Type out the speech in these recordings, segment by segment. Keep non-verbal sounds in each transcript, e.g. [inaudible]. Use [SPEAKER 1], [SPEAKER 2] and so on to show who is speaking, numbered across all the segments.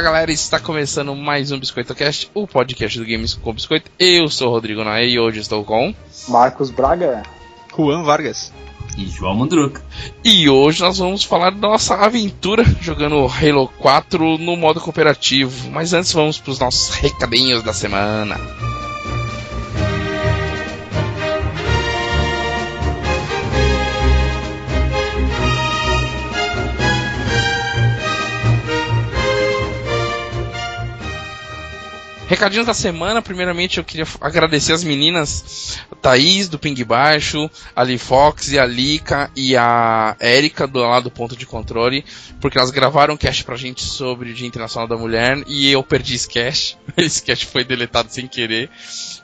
[SPEAKER 1] Fala galera, está começando mais um Biscoito Cast, o podcast do Games com Biscoito. Eu sou o Rodrigo Nae e hoje estou com
[SPEAKER 2] Marcos Braga,
[SPEAKER 3] Juan Vargas
[SPEAKER 4] e João Mundruca.
[SPEAKER 1] E hoje nós vamos falar da nossa aventura jogando Halo 4 no modo cooperativo. Mas antes vamos para os nossos recadinhos da semana. Recadinhos da semana, primeiramente eu queria agradecer as meninas Thaís do Ping Baixo, a Lee Fox e a Lika e a Erika do lado do ponto de controle, porque elas gravaram um cast pra gente sobre o Dia Internacional da Mulher e eu perdi esse cast. [laughs] Esse cast foi deletado sem querer.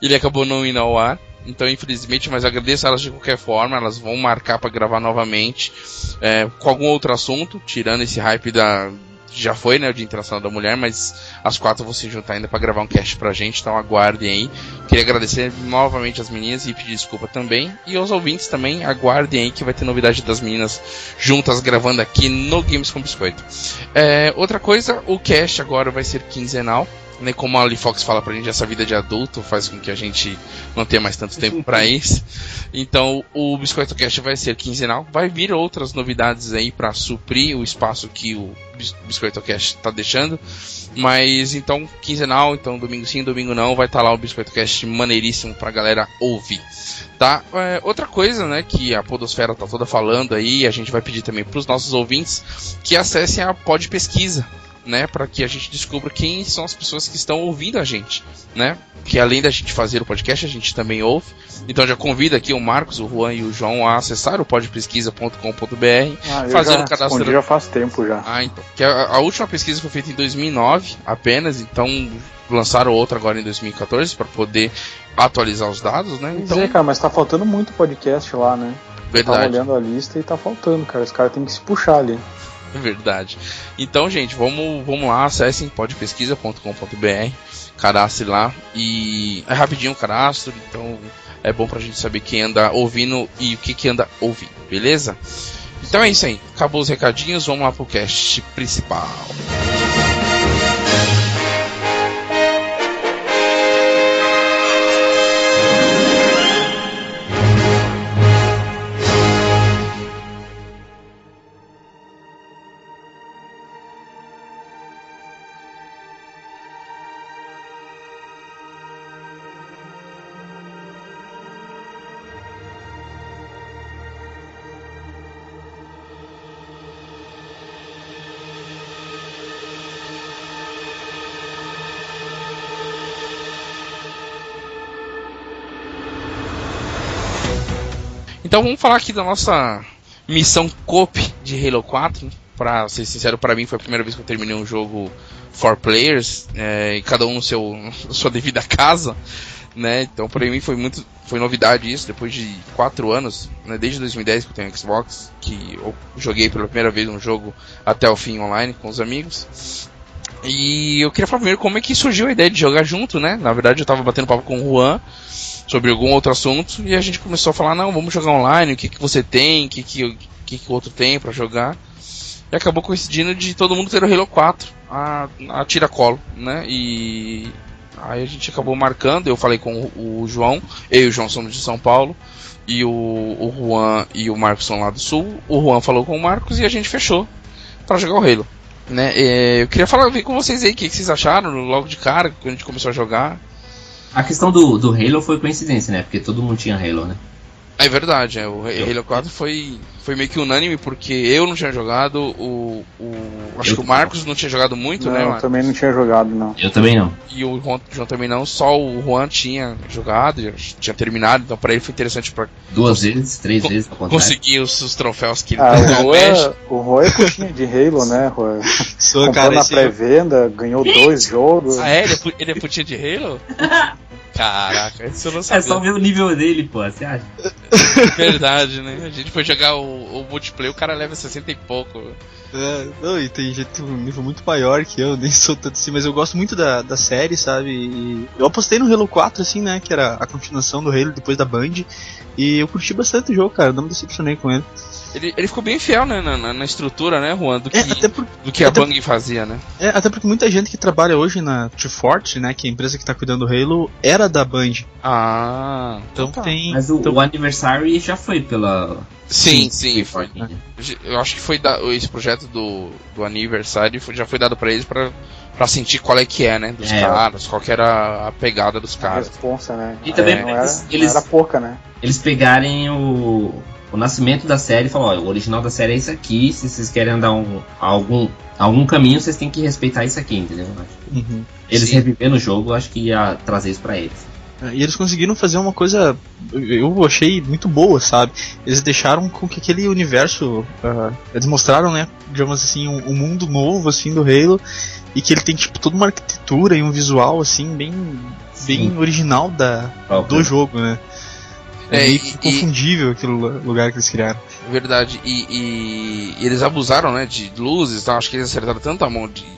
[SPEAKER 1] Ele acabou não indo ao ar. Então, infelizmente, mas agradeço elas de qualquer forma. Elas vão marcar para gravar novamente é, com algum outro assunto, tirando esse hype da, já foi, né, o Dia Internacional da Mulher, mas as quatro vão se juntar ainda para gravar um cast pra gente, então aguardem aí. Queria agradecer novamente as meninas e pedir desculpa também. E aos ouvintes também, aguardem aí que vai ter novidade das meninas juntas gravando aqui no Games com Biscoito. É, outra coisa, o cast agora vai ser quinzenal né, como a Ali Fox fala pra gente, essa vida de adulto faz com que a gente não tenha mais tanto tempo para [laughs] isso. Então, o Biscoito Cast vai ser quinzenal. Vai vir outras novidades aí para suprir o espaço que o Biscoito Cast tá deixando. Mas então, quinzenal, então domingo sim, domingo não, vai estar tá lá o Biscoito Cast maneiríssimo pra galera ouvir. Tá? É, outra coisa, né, que a Podosfera tá toda falando aí, a gente vai pedir também pros nossos ouvintes que acessem a Pod Pesquisa né, para que a gente descubra quem são as pessoas que estão ouvindo a gente, né? Que além da gente fazer o podcast, a gente também ouve. Então já convido aqui o Marcos, o Juan e o João a acessar o podpesquisa.com.br,
[SPEAKER 2] ah, fazer o cadastro. Já faz tempo já.
[SPEAKER 1] Ah, então. Que a, a, última pesquisa foi feita em 2009 apenas, então lançaram outra agora em 2014 para poder atualizar os dados, né?
[SPEAKER 2] Então, dizer, cara, mas tá faltando muito podcast lá, né?
[SPEAKER 1] Verdade.
[SPEAKER 2] Eu tava olhando a lista e tá faltando, cara. Os caras têm que se puxar ali. [laughs]
[SPEAKER 1] Verdade. Então, gente, vamos, vamos lá, acessem podpesquisa.com.br, cadastre lá e é rapidinho o cadastro, então é bom pra gente saber quem anda ouvindo e o que, que anda ouvindo, beleza? Então é isso aí, acabou os recadinhos, vamos lá pro cast principal. Então vamos falar aqui da nossa missão COP de Halo 4. Pra ser sincero, para mim foi a primeira vez que eu terminei um jogo for players, é, e cada um no seu na sua devida casa, né? Então para mim foi muito foi novidade isso, depois de quatro anos, né, desde 2010 que eu tenho Xbox, que eu joguei pela primeira vez um jogo até o fim online com os amigos. E eu queria falar primeiro como é que surgiu a ideia de jogar junto, né? Na verdade eu tava batendo papo com o Juan sobre algum outro assunto e a gente começou a falar, não, vamos jogar online, o que, que você tem, o que, que, que, que o outro tem para jogar. E acabou coincidindo de todo mundo ter o Halo 4 a, a tira-colo, né? E aí a gente acabou marcando, eu falei com o, o João, eu e o João somos de São Paulo, e o, o Juan e o Marcos são lá do Sul. O Juan falou com o Marcos e a gente fechou para jogar o Halo. Né? É, eu queria falar ver com vocês aí o que, que vocês acharam logo de cara, quando a gente começou a jogar.
[SPEAKER 4] A questão do, do Halo foi coincidência, né? Porque todo mundo tinha Halo, né?
[SPEAKER 1] É verdade, é, o Halo 4 foi, foi meio que unânime, porque eu não tinha jogado, o, o acho eu que o Marcos não tinha jogado muito,
[SPEAKER 2] não,
[SPEAKER 1] né,
[SPEAKER 2] Eu também não tinha jogado, não.
[SPEAKER 4] Eu também não.
[SPEAKER 1] E o Juan, João também não, só o Juan tinha jogado, tinha terminado, então para ele foi interessante para
[SPEAKER 4] Duas vezes, três vezes,
[SPEAKER 1] Conseguir os, os, troféus que ele
[SPEAKER 2] ah, o Juan, o Juan é putinha de Halo, né, Juan? [laughs] Sou, Comprou cara, na pré-venda, ganhou dois jogos.
[SPEAKER 1] Ah, é? Ele é, ele é putinha de Halo? [laughs] Caraca, isso eu não
[SPEAKER 4] sabia. [laughs] É só ver o nível dele, pô, você acha? [laughs]
[SPEAKER 1] Verdade, né? A gente foi jogar o, o multiplayer, o cara leva 60 e pouco.
[SPEAKER 3] É, não, e tem gente um nível muito maior que eu, [laughs] nem sou tanto assim, mas eu gosto muito da, da série, sabe? E eu apostei no Halo 4, assim, né? Que era a continuação do Halo depois da Band. E eu curti bastante o jogo, cara, não me decepcionei com ele.
[SPEAKER 1] Ele, ele ficou bem fiel né, na, na estrutura, né, Juan, do que, é, por, do que a Bang fazia, né?
[SPEAKER 3] É, até porque muita gente que trabalha hoje na T-Forte, né, que é a empresa que tá cuidando do Halo, era da Band.
[SPEAKER 1] Ah,
[SPEAKER 3] então tá. tem.
[SPEAKER 4] Mas o,
[SPEAKER 3] então...
[SPEAKER 4] o Anniversary já foi pela.
[SPEAKER 1] Sim, sim. Foi, né? Eu acho que foi da, esse projeto do, do Anniversary já foi dado para eles para pra sentir qual é que é, né? Dos é, caras, qual que era a pegada dos caras. A
[SPEAKER 2] responsa, né?
[SPEAKER 4] E também
[SPEAKER 2] não, era, eles, não era pouca, né?
[SPEAKER 4] Eles pegarem o, o nascimento da série falar, ó, o original da série é isso aqui, se vocês querem andar um, algum, algum caminho, vocês têm que respeitar isso aqui, entendeu? Uhum. Eles revivendo o jogo, acho que ia trazer isso para eles.
[SPEAKER 3] É, e eles conseguiram fazer uma coisa, eu achei muito boa, sabe? Eles deixaram com que aquele universo, uh, eles mostraram, né, digamos assim, um, um, mundo novo, assim, do Halo, e que ele tem, tipo, toda uma arquitetura e um visual, assim, bem, bem original da, do jogo, né? É, é meio e, confundível e, aquele lugar que eles criaram.
[SPEAKER 1] Verdade, e, e, e eles abusaram, né, de luzes, então acho que eles acertaram tanto a mão de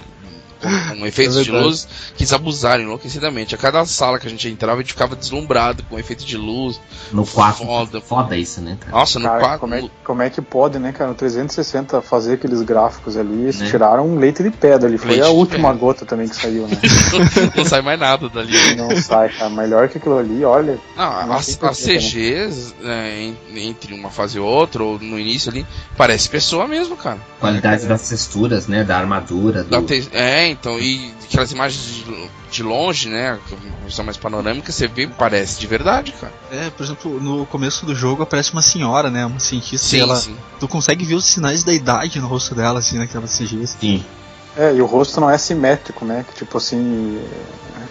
[SPEAKER 1] com, com efeitos é de luz que eles abusaram enlouquecidamente. A cada sala que a gente entrava, a gente ficava deslumbrado com efeito de luz.
[SPEAKER 4] No 4, foda, foda isso, né?
[SPEAKER 1] Cara? Nossa, no
[SPEAKER 2] cara,
[SPEAKER 1] 4.
[SPEAKER 2] Como é, como é que pode, né, cara? No 360 fazer aqueles gráficos ali, eles né? tiraram um leite de pedra ali. Foi leite a última gota também que saiu, né? [laughs]
[SPEAKER 1] não sai mais nada dali.
[SPEAKER 2] Não sai, cara. Melhor que aquilo ali, olha.
[SPEAKER 1] Não, as, as CGs, né, entre uma fase e outra, ou no início ali, parece pessoa mesmo, cara.
[SPEAKER 4] Qualidade é. das texturas, né? Da armadura. Do... Da
[SPEAKER 1] te... É, então, e aquelas imagens de, de longe, né? Visão mais panorâmica, você vê, parece de verdade, cara.
[SPEAKER 3] É, por exemplo, no começo do jogo aparece uma senhora, né? Uma cientista sim, ela. Sim. Tu consegue ver os sinais da idade no rosto dela, assim, naquela CG.
[SPEAKER 4] Sim.
[SPEAKER 2] É, e o rosto não é simétrico, né? Que tipo assim.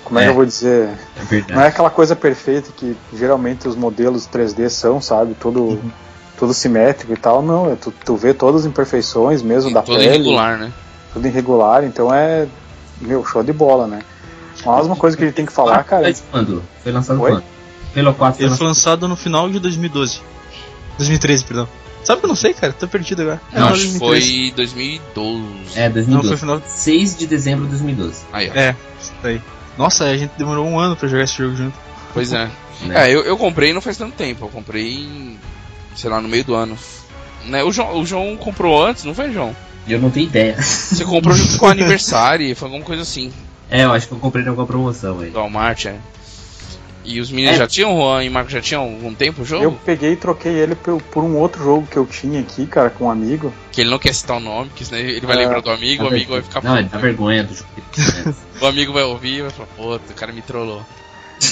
[SPEAKER 2] Como é, é que eu vou dizer? É não é aquela coisa perfeita que geralmente os modelos 3D são, sabe? Todo. Uhum. Tudo simétrico e tal, não, é, tu, tu vê todas as imperfeições mesmo da tudo pele.
[SPEAKER 1] Irregular, né?
[SPEAKER 2] Tudo irregular, então é meu, show de bola, né? Mas uma coisa que a gente tem que falar, cara.
[SPEAKER 4] Quando? Foi lançado Oi? quando? Halo 4
[SPEAKER 3] Ele foi lançado no final de 2012. 2013, perdão. Sabe que eu não sei, cara? Tô perdido agora.
[SPEAKER 1] Não, acho que foi 2012.
[SPEAKER 4] É, 2012. Não, foi final... 6 de dezembro de 2012.
[SPEAKER 3] Aí, ó. É, isso aí. Nossa, a gente demorou um ano pra jogar esse jogo junto.
[SPEAKER 1] Pois é. Né? É, eu, eu comprei não faz tanto tempo. Eu comprei, sei lá, no meio do ano. Né? O, João, o João comprou antes, não foi, João?
[SPEAKER 4] Eu não tenho ideia.
[SPEAKER 1] Você comprou junto com o [laughs] aniversário, foi alguma coisa assim.
[SPEAKER 4] É, eu acho que eu comprei em alguma promoção aí.
[SPEAKER 1] Do Walmart, é. E os meninos é. já tinham, Juan e Marco já tinham algum tempo o jogo?
[SPEAKER 2] Eu peguei e troquei ele por, por, um outro jogo que eu tinha aqui, cara, com um amigo.
[SPEAKER 1] Que ele não quer citar o nome, que senão ele vai é, lembrar do amigo, o amigo vai ficar
[SPEAKER 4] Não, ele dá vergonha do jogo. [laughs]
[SPEAKER 1] o amigo vai ouvir e vai falar, pô, o cara me trollou.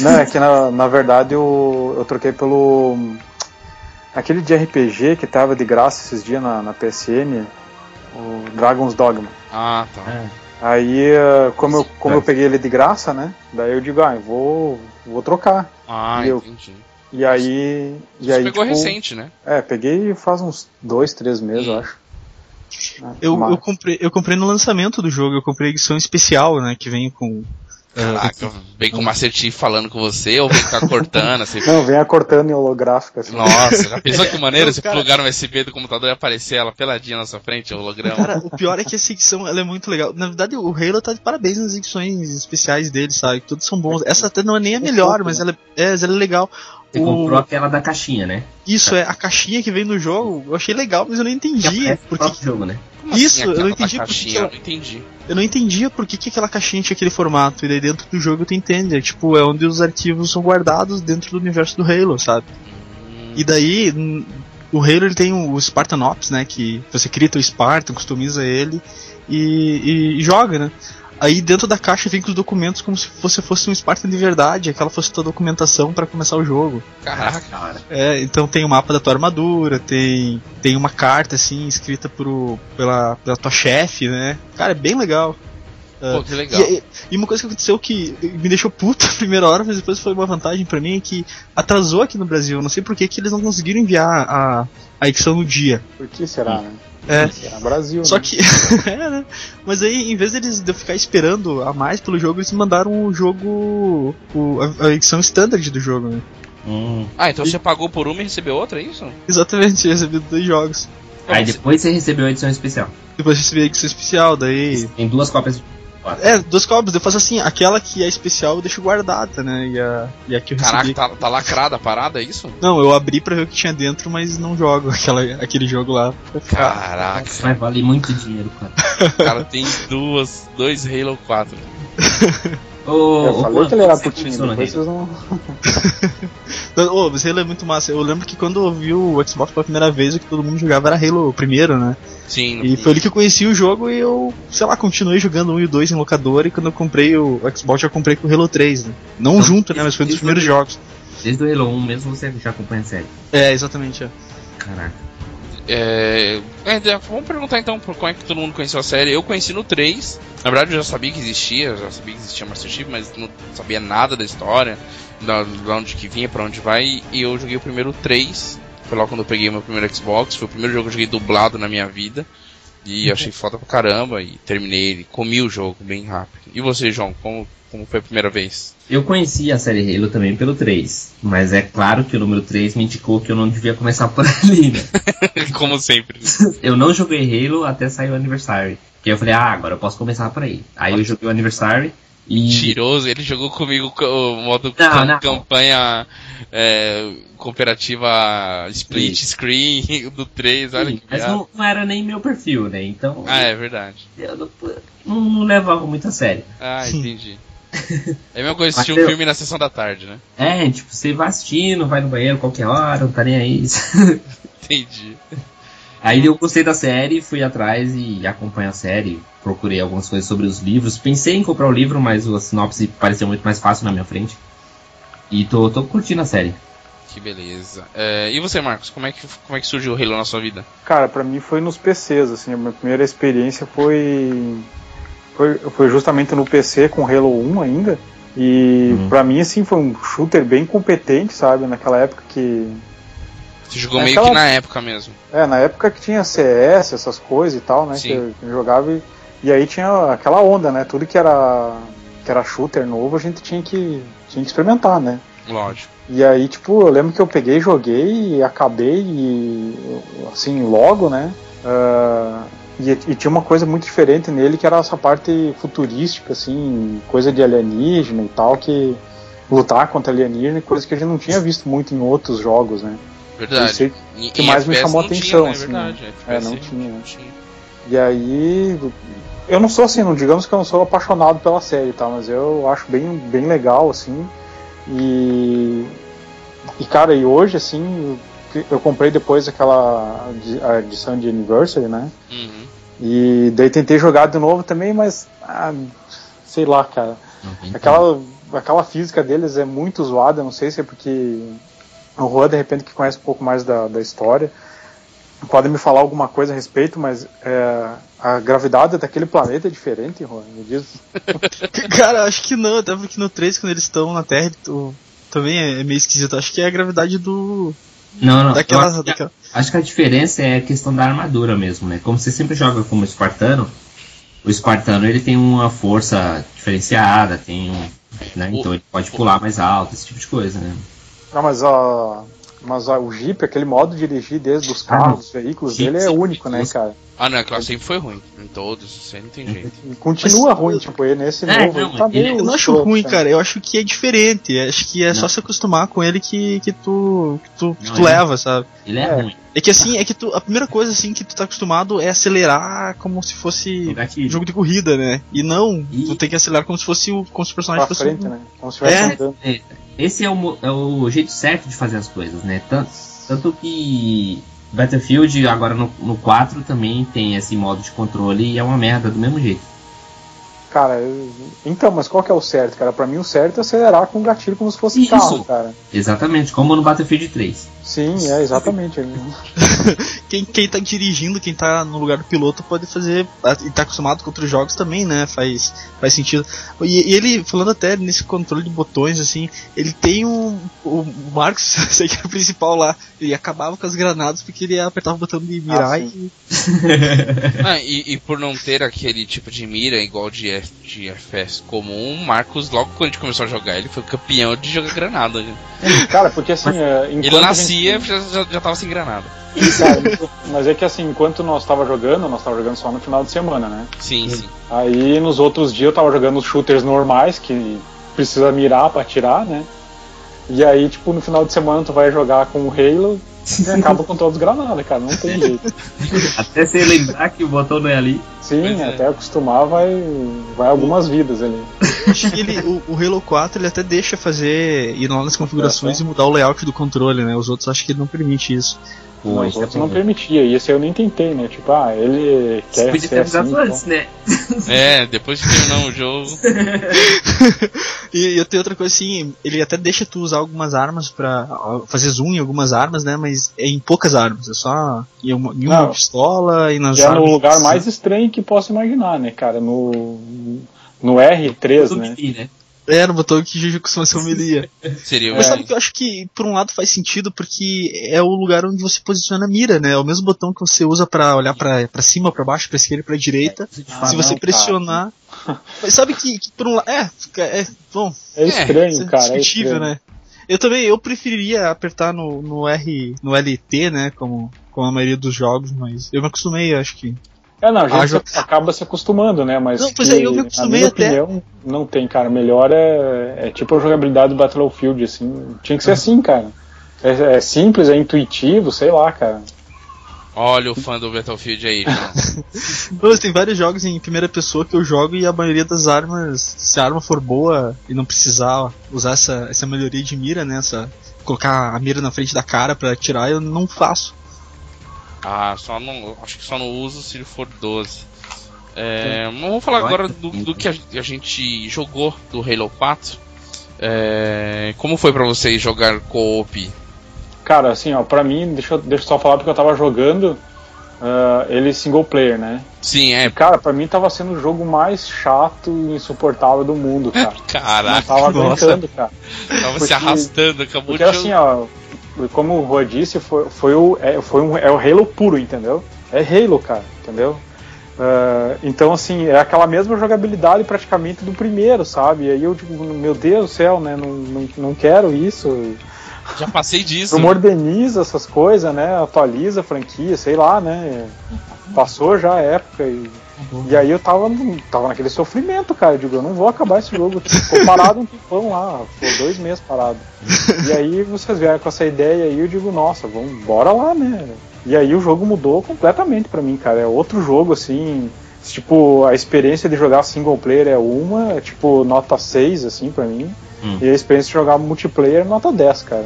[SPEAKER 2] Não, é que na, na verdade eu, eu troquei pelo. Aquele de RPG que tava de graça esses dias na, na PSN, o Dragon's Dogma.
[SPEAKER 1] Ah, tá. É.
[SPEAKER 2] Aí, eh, como, eu, como eu peguei ele de graça, né? Daí eu digo, ah, eu vou, vou trocar.
[SPEAKER 1] Ah,
[SPEAKER 2] e
[SPEAKER 1] entendi.
[SPEAKER 2] Eu, e aí.
[SPEAKER 1] Você e aí, pegou tipo, recente, né?
[SPEAKER 2] É, peguei faz uns dois, três meses, hum. eu acho.
[SPEAKER 3] Eu, eu, comprei, eu comprei no lançamento do jogo, eu comprei a edição especial, né? Que vem com
[SPEAKER 1] Caraca, vem com o Master Chief falando com você ou vem ficar cortando? Assim?
[SPEAKER 2] Não, vem cortando em holográfico. Assim.
[SPEAKER 1] Nossa, já pensou [laughs] que maneira se cara... plugar no USB do computador e aparecer ela peladinha na sua frente, o holograma?
[SPEAKER 3] Cara, o pior é que essa edição ela é muito legal. Na verdade, o Halo tá de parabéns nas edições especiais dele, sabe? Todos são bons. Essa até não é nem a melhor, mas ela é, é, ela é legal.
[SPEAKER 4] Você o... comprou aquela da caixinha, né?
[SPEAKER 3] Isso, é, a caixinha que vem no jogo, eu achei legal, mas eu não entendi. É
[SPEAKER 4] porque... jogo, né?
[SPEAKER 1] Isso, assim, eu não entendi caixinha, eu não entendi.
[SPEAKER 3] Eu não entendia por que, que aquela caixinha tinha aquele formato. E daí dentro do jogo tu entende. Tipo, é onde os arquivos são guardados dentro do universo do Halo, sabe? Hum. E daí, o Halo ele tem o Spartan Ops, né? Que você cria o Spartan, customiza ele e, e, e joga, né? Aí dentro da caixa vem com os documentos como se você fosse um Spartan de verdade, aquela fosse tua documentação para começar o jogo.
[SPEAKER 1] Caraca, cara.
[SPEAKER 3] É, então tem o mapa da tua armadura, tem tem uma carta assim escrita pro, pela, pela tua chefe, né? Cara, é bem legal.
[SPEAKER 1] Pô, que legal.
[SPEAKER 3] E, e, uma coisa que aconteceu que me deixou puto na primeira hora, mas depois foi uma vantagem para mim, é que atrasou aqui no Brasil. Não sei por que, que eles não conseguiram enviar a, a edição no dia.
[SPEAKER 2] Por que será, né?
[SPEAKER 3] É.
[SPEAKER 2] é Brasil.
[SPEAKER 3] Só né? que. [laughs] é, né? Mas aí, em vez deles de eu ficar esperando a mais pelo jogo, eles mandaram o jogo. O, a, a edição standard do jogo, né?
[SPEAKER 1] Hum. Ah, então e... você pagou por uma e recebeu outra, é isso?
[SPEAKER 3] Exatamente, eu recebi dois jogos.
[SPEAKER 4] Aí depois você recebeu a edição especial.
[SPEAKER 3] Depois recebi a edição especial, daí.
[SPEAKER 4] Tem duas cópias
[SPEAKER 3] É, duas cópias. Eu faço assim, aquela que é especial eu deixo guardada, né? E a, e a que eu
[SPEAKER 1] Caraca,
[SPEAKER 3] recebi.
[SPEAKER 1] tá, tá lacrada a parada, é isso?
[SPEAKER 3] Não, eu abri pra ver o que tinha dentro, mas não jogo [laughs] aquela, aquele jogo lá.
[SPEAKER 1] Caraca.
[SPEAKER 4] Vai valer muito dinheiro, cara. [laughs]
[SPEAKER 1] O cara tem duas, dois Halo 4. [laughs]
[SPEAKER 4] Ô,
[SPEAKER 2] Eu falei
[SPEAKER 4] Juan,
[SPEAKER 2] que ele era depois
[SPEAKER 4] Halo?
[SPEAKER 2] vocês não. [laughs]
[SPEAKER 3] Ô, mas Halo é muito massa. Eu lembro que quando eu vi o Xbox pela primeira vez, o que todo mundo jogava era Halo primeiro, né?
[SPEAKER 1] Sim.
[SPEAKER 3] E foi ali que eu conheci o jogo e eu, sei lá, continuei jogando um e o dois em locadora e quando eu comprei o Xbox eu comprei com o Halo 3, né? Não
[SPEAKER 4] Então,
[SPEAKER 3] junto, né? Mas foi um dos primeiros jogos.
[SPEAKER 4] Desde o Halo 1 mesmo você já acompanha a série.
[SPEAKER 3] É, exatamente. É.
[SPEAKER 4] Caraca.
[SPEAKER 1] É, é, vamos perguntar então por como é que todo mundo conheceu a série. Eu conheci no 3. Na verdade, eu já sabia que existia, eu já sabia que existia Master Chief, mas não sabia nada da história, da, de onde que vinha, pra onde vai. E eu joguei o primeiro 3. Foi lá quando eu peguei meu primeiro Xbox. Foi o primeiro jogo que eu joguei dublado na minha vida. E achei foda pra caramba. E terminei ele, comi o jogo bem rápido. E você, João, como, como foi a primeira vez?
[SPEAKER 4] Eu conheci a série Halo também pelo 3, mas é claro que o número 3 me indicou que eu não devia começar por ali, né? [laughs]
[SPEAKER 1] como sempre.
[SPEAKER 4] Eu não joguei Halo até sair o Anniversary. Que eu falei, ah, agora eu posso começar por aí. Aí eu joguei o Anniversary e.
[SPEAKER 1] Mentiroso, ele jogou comigo co- o modo
[SPEAKER 4] Não,
[SPEAKER 1] cam-
[SPEAKER 4] não.
[SPEAKER 1] campanha é, cooperativa split
[SPEAKER 4] Isso.
[SPEAKER 1] screen [laughs] do 3, olha
[SPEAKER 4] Sim,
[SPEAKER 1] que
[SPEAKER 4] mas não, não era nem meu perfil, né? Então
[SPEAKER 1] Ah, é verdade.
[SPEAKER 4] eu não, não, não levava muito a sério.
[SPEAKER 1] Ah, entendi. É a mesma coisa assistir um
[SPEAKER 4] eu-
[SPEAKER 1] filme na sessão da tarde, né?
[SPEAKER 4] É, tipo, você vai assistindo, vai no banheiro qualquer hora, não tá nem aí. [laughs]
[SPEAKER 1] Entendi.
[SPEAKER 4] Aí eu gostei da série, fui atrás e acompanhei a série, procurei algumas coisas sobre os livros. Pensei em comprar o livro, mas a sinopse pareceu muito mais fácil na minha frente. E tô, tô curtindo a série.
[SPEAKER 1] Que beleza. É, e você, Marcos, como é, que, como é que surgiu o Halo na sua vida?
[SPEAKER 2] Cara, pra mim foi nos PCs, assim, a minha primeira experiência foi, foi, foi justamente no PC com Halo 1 ainda. E
[SPEAKER 4] Uhum.
[SPEAKER 2] pra mim, assim, foi um shooter bem competente, sabe? Naquela época que.
[SPEAKER 1] Você jogou
[SPEAKER 2] É
[SPEAKER 1] meio que na época mesmo.
[SPEAKER 2] É, na época que tinha CS, essas coisas e tal, né?
[SPEAKER 1] Sim.
[SPEAKER 2] Que eu, que eu jogava e, e aí tinha aquela onda, né? Tudo que era, que era shooter novo a gente tinha que, tinha que experimentar, né?
[SPEAKER 1] Lógico.
[SPEAKER 2] E aí, tipo, eu lembro que eu peguei, joguei e acabei, e, assim, logo, né? Ah, e, e tinha uma coisa muito diferente nele, que era essa parte futurística, assim, coisa de alienígena e tal, que lutar contra alienígena, coisa que a gente não tinha visto muito em outros jogos, né?
[SPEAKER 1] Verdade.
[SPEAKER 2] Isso que mais me chamou
[SPEAKER 1] não
[SPEAKER 2] atenção,
[SPEAKER 1] tinha, né?
[SPEAKER 2] assim,
[SPEAKER 1] verdade.
[SPEAKER 2] É, não tinha.
[SPEAKER 1] não tinha.
[SPEAKER 2] E aí, eu não sou assim, não digamos que eu não sou apaixonado pela série, tá? Mas eu acho bem, bem legal, assim. E, e cara, e hoje, assim, eu, comprei depois aquela edição de Anniversary, né?
[SPEAKER 1] Uhum.
[SPEAKER 2] E daí tentei jogar de novo também, mas ah, sei lá, cara. Aquela, aquela física deles é muito zoada, não sei se é porque o Juan, de repente, que conhece um pouco mais da, da história, pode me falar alguma coisa a respeito, mas é, a gravidade daquele planeta é diferente, Juan, me diz. [laughs]
[SPEAKER 3] Cara, acho que não, até porque no 3, quando eles estão na Terra, também é meio esquisito. Acho que é a gravidade do.
[SPEAKER 4] Não, não.
[SPEAKER 3] daquela.
[SPEAKER 4] acho, que,
[SPEAKER 3] daquela...
[SPEAKER 4] acho que a diferença é a questão da armadura mesmo, né? Como você sempre joga como espartano, o espartano ele tem uma força diferenciada, tem um. Né? Então ele pode pular mais alto, esse tipo de coisa, né?
[SPEAKER 2] Não, mas, a, mas a, o Jeep, aquele modo de dirigir desde os carros, dos veículos
[SPEAKER 4] Jeep
[SPEAKER 2] dele é
[SPEAKER 4] sempre
[SPEAKER 2] único, né, cara?
[SPEAKER 1] Ah, não, aquela sempre foi ruim. Em todos, isso aí não tem jeito.
[SPEAKER 2] E continua
[SPEAKER 3] Mas-
[SPEAKER 2] ruim, tipo, ele nesse
[SPEAKER 4] É,
[SPEAKER 2] novo,
[SPEAKER 4] não,
[SPEAKER 2] ele tá
[SPEAKER 4] ele-
[SPEAKER 2] meio
[SPEAKER 3] Eu não acho ruim,
[SPEAKER 2] né?
[SPEAKER 3] cara. Eu acho que é diferente. Acho que é só
[SPEAKER 4] Não.
[SPEAKER 3] se acostumar com ele que, que tu, que tu, que
[SPEAKER 4] Não,
[SPEAKER 3] tu
[SPEAKER 4] é.
[SPEAKER 3] leva, sabe?
[SPEAKER 4] Ele é,
[SPEAKER 2] É.
[SPEAKER 4] ruim.
[SPEAKER 3] É que assim, é que tu, a primeira coisa assim que tu tá acostumado é acelerar como se fosse jogo de corrida, né? E não,
[SPEAKER 4] E-
[SPEAKER 3] tu tem que acelerar como se fosse o, como se o personagem
[SPEAKER 2] Pra
[SPEAKER 3] fosse
[SPEAKER 2] frente,
[SPEAKER 3] um-
[SPEAKER 2] né? Como se estivesse
[SPEAKER 3] É.
[SPEAKER 2] andando.
[SPEAKER 4] É, Esse é o, é o jeito certo de fazer as coisas, né? Tanto, tanto que Battlefield, agora no, no 4, também tem esse modo de controle e é uma merda do mesmo jeito.
[SPEAKER 2] Cara, eu- então, mas qual que é o certo, cara? Pra mim o certo é acelerar com o gatilho como se fosse
[SPEAKER 4] Isso.
[SPEAKER 2] carro, cara.
[SPEAKER 4] Exatamente, como no Battlefield 3.
[SPEAKER 2] Sim, é, exatamente. [laughs]
[SPEAKER 3] Quem, quem tá dirigindo, quem tá no lugar do piloto pode fazer. E tá acostumado com outros jogos também, né? Faz, faz sentido. E, e ele, falando até nesse controle de botões, assim, ele tem um. O Marcos, [laughs] sei que é o principal lá, ele acabava com as granadas porque ele apertava o botão de mirar
[SPEAKER 2] Ah,
[SPEAKER 3] e. [laughs]
[SPEAKER 1] Ah, e, e por não ter aquele tipo de mira igual de, F- de FPS comum, Marcos, logo quando a gente começou a jogar, ele foi campeão de jogar granada. né?
[SPEAKER 2] Cara, porque assim, é, enquanto
[SPEAKER 1] Ele nascia
[SPEAKER 2] gente-
[SPEAKER 1] já, já, já tava sem granada.
[SPEAKER 2] Cara, mas é que assim, enquanto nós tava jogando, nós tava jogando só no final de semana, né?
[SPEAKER 1] Sim, sim.
[SPEAKER 2] Aí nos outros dias eu tava jogando os shooters normais, que precisa mirar pra atirar, né? E aí, tipo, no final de semana tu vai jogar com o Halo e acaba com todos os granadas, cara, não tem jeito. [laughs]
[SPEAKER 4] até você lembrar que o botão não é ali.
[SPEAKER 2] Sim, é. até acostumar vai, vai algumas vidas ali. [laughs]
[SPEAKER 3] Acho que ele, o, o, Halo 4 ele até deixa fazer, ir lá nas configurações é, e mudar o layout do controle, né? Os outros acho que ele não permite isso.
[SPEAKER 2] Não, os outros não permitia, e esse eu nem tentei, né? Tipo, ah, ele quer
[SPEAKER 4] Você ser assim, então. antes, né?
[SPEAKER 1] É, depois de terminar o jogo. [laughs]
[SPEAKER 3] e eu tenho outra coisa assim, ele até deixa tu usar algumas armas para fazer zoom em algumas armas, né? Mas é em poucas armas, é só em uma, em uma pistola e nas
[SPEAKER 2] armas. É no lugar mais estranho que posso imaginar, né, cara? No no R3, né? né?
[SPEAKER 3] É, no botão que costuma ser humilha. [laughs]
[SPEAKER 1] Seria
[SPEAKER 3] Mas sabe que eu acho que, por um lado, faz sentido, porque é o lugar onde você posiciona a mira, né? É o mesmo botão que você usa para olhar para cima, para baixo, pra esquerda e pra direita. É, Se você não, pressionar. [laughs] Mas sabe que, que, por um lado. É, é, bom.
[SPEAKER 2] É estranho, é, cara. É discutível,
[SPEAKER 3] né? Eu também, eu preferiria apertar no, no R, no LT, né, como, como a maioria dos jogos, mas eu me acostumei, acho que
[SPEAKER 2] é, não, a gente acaba se acostumando, né? Mas
[SPEAKER 3] não, pois que, é, eu me acostumei na minha até. Opinião,
[SPEAKER 2] não tem, cara. Melhor é, é tipo a jogabilidade do Battlefield, assim. Tinha que ser assim, cara. É, é, simples, é intuitivo, sei lá, cara.
[SPEAKER 1] Olha o fã do Battlefield aí,
[SPEAKER 3] João. [laughs] tem vários jogos em primeira pessoa que eu jogo e a maioria das armas, se a arma for boa e não precisar usar essa, essa melhoria de mira, né? Essa, colocar a mira na frente da cara para atirar, eu não faço.
[SPEAKER 1] Ah, só não. Acho que só não uso se ele for 12. É, vamos falar agora do, do que a, gente jogou do Halo 4. É, como foi para vocês jogar co-op?
[SPEAKER 2] Cara, assim, ó, pra mim, deixa eu, deixa eu só falar porque eu tava jogando uh, ele single player, né?
[SPEAKER 1] Sim, é.
[SPEAKER 2] E, cara, pra mim tava sendo o jogo mais chato e insuportável do mundo, cara. [laughs]
[SPEAKER 1] Caraca,
[SPEAKER 2] Não tava aguentando, cara.
[SPEAKER 1] Tava porque, se arrastando, acabou
[SPEAKER 2] porque, de. Porque assim, ó, como o Rua disse, foi, foi, o, é, foi um, é o Halo puro, entendeu? É Halo, cara, entendeu? Uh, então, assim, é aquela mesma jogabilidade praticamente do primeiro, sabe? E aí eu digo, meu Deus do céu, né? Não, não, não quero isso.
[SPEAKER 1] Já passei disso.
[SPEAKER 2] Não moderniza essas coisas, né? Atualiza a franquia, sei lá, né? Passou já a época e e aí eu tava, tava naquele sofrimento, cara. Eu digo, eu não vou acabar esse jogo. Ficou parado um tempão lá, ficou dois meses parado. E aí vocês vieram com essa ideia aí, eu digo, nossa, vamos, bora lá, né? E aí o jogo mudou completamente para mim, cara. É outro jogo, assim. Tipo, a experiência de jogar single player é uma, é tipo, nota 6, assim, para mim. Hum. E a experiência de jogar multiplayer é nota 10, cara.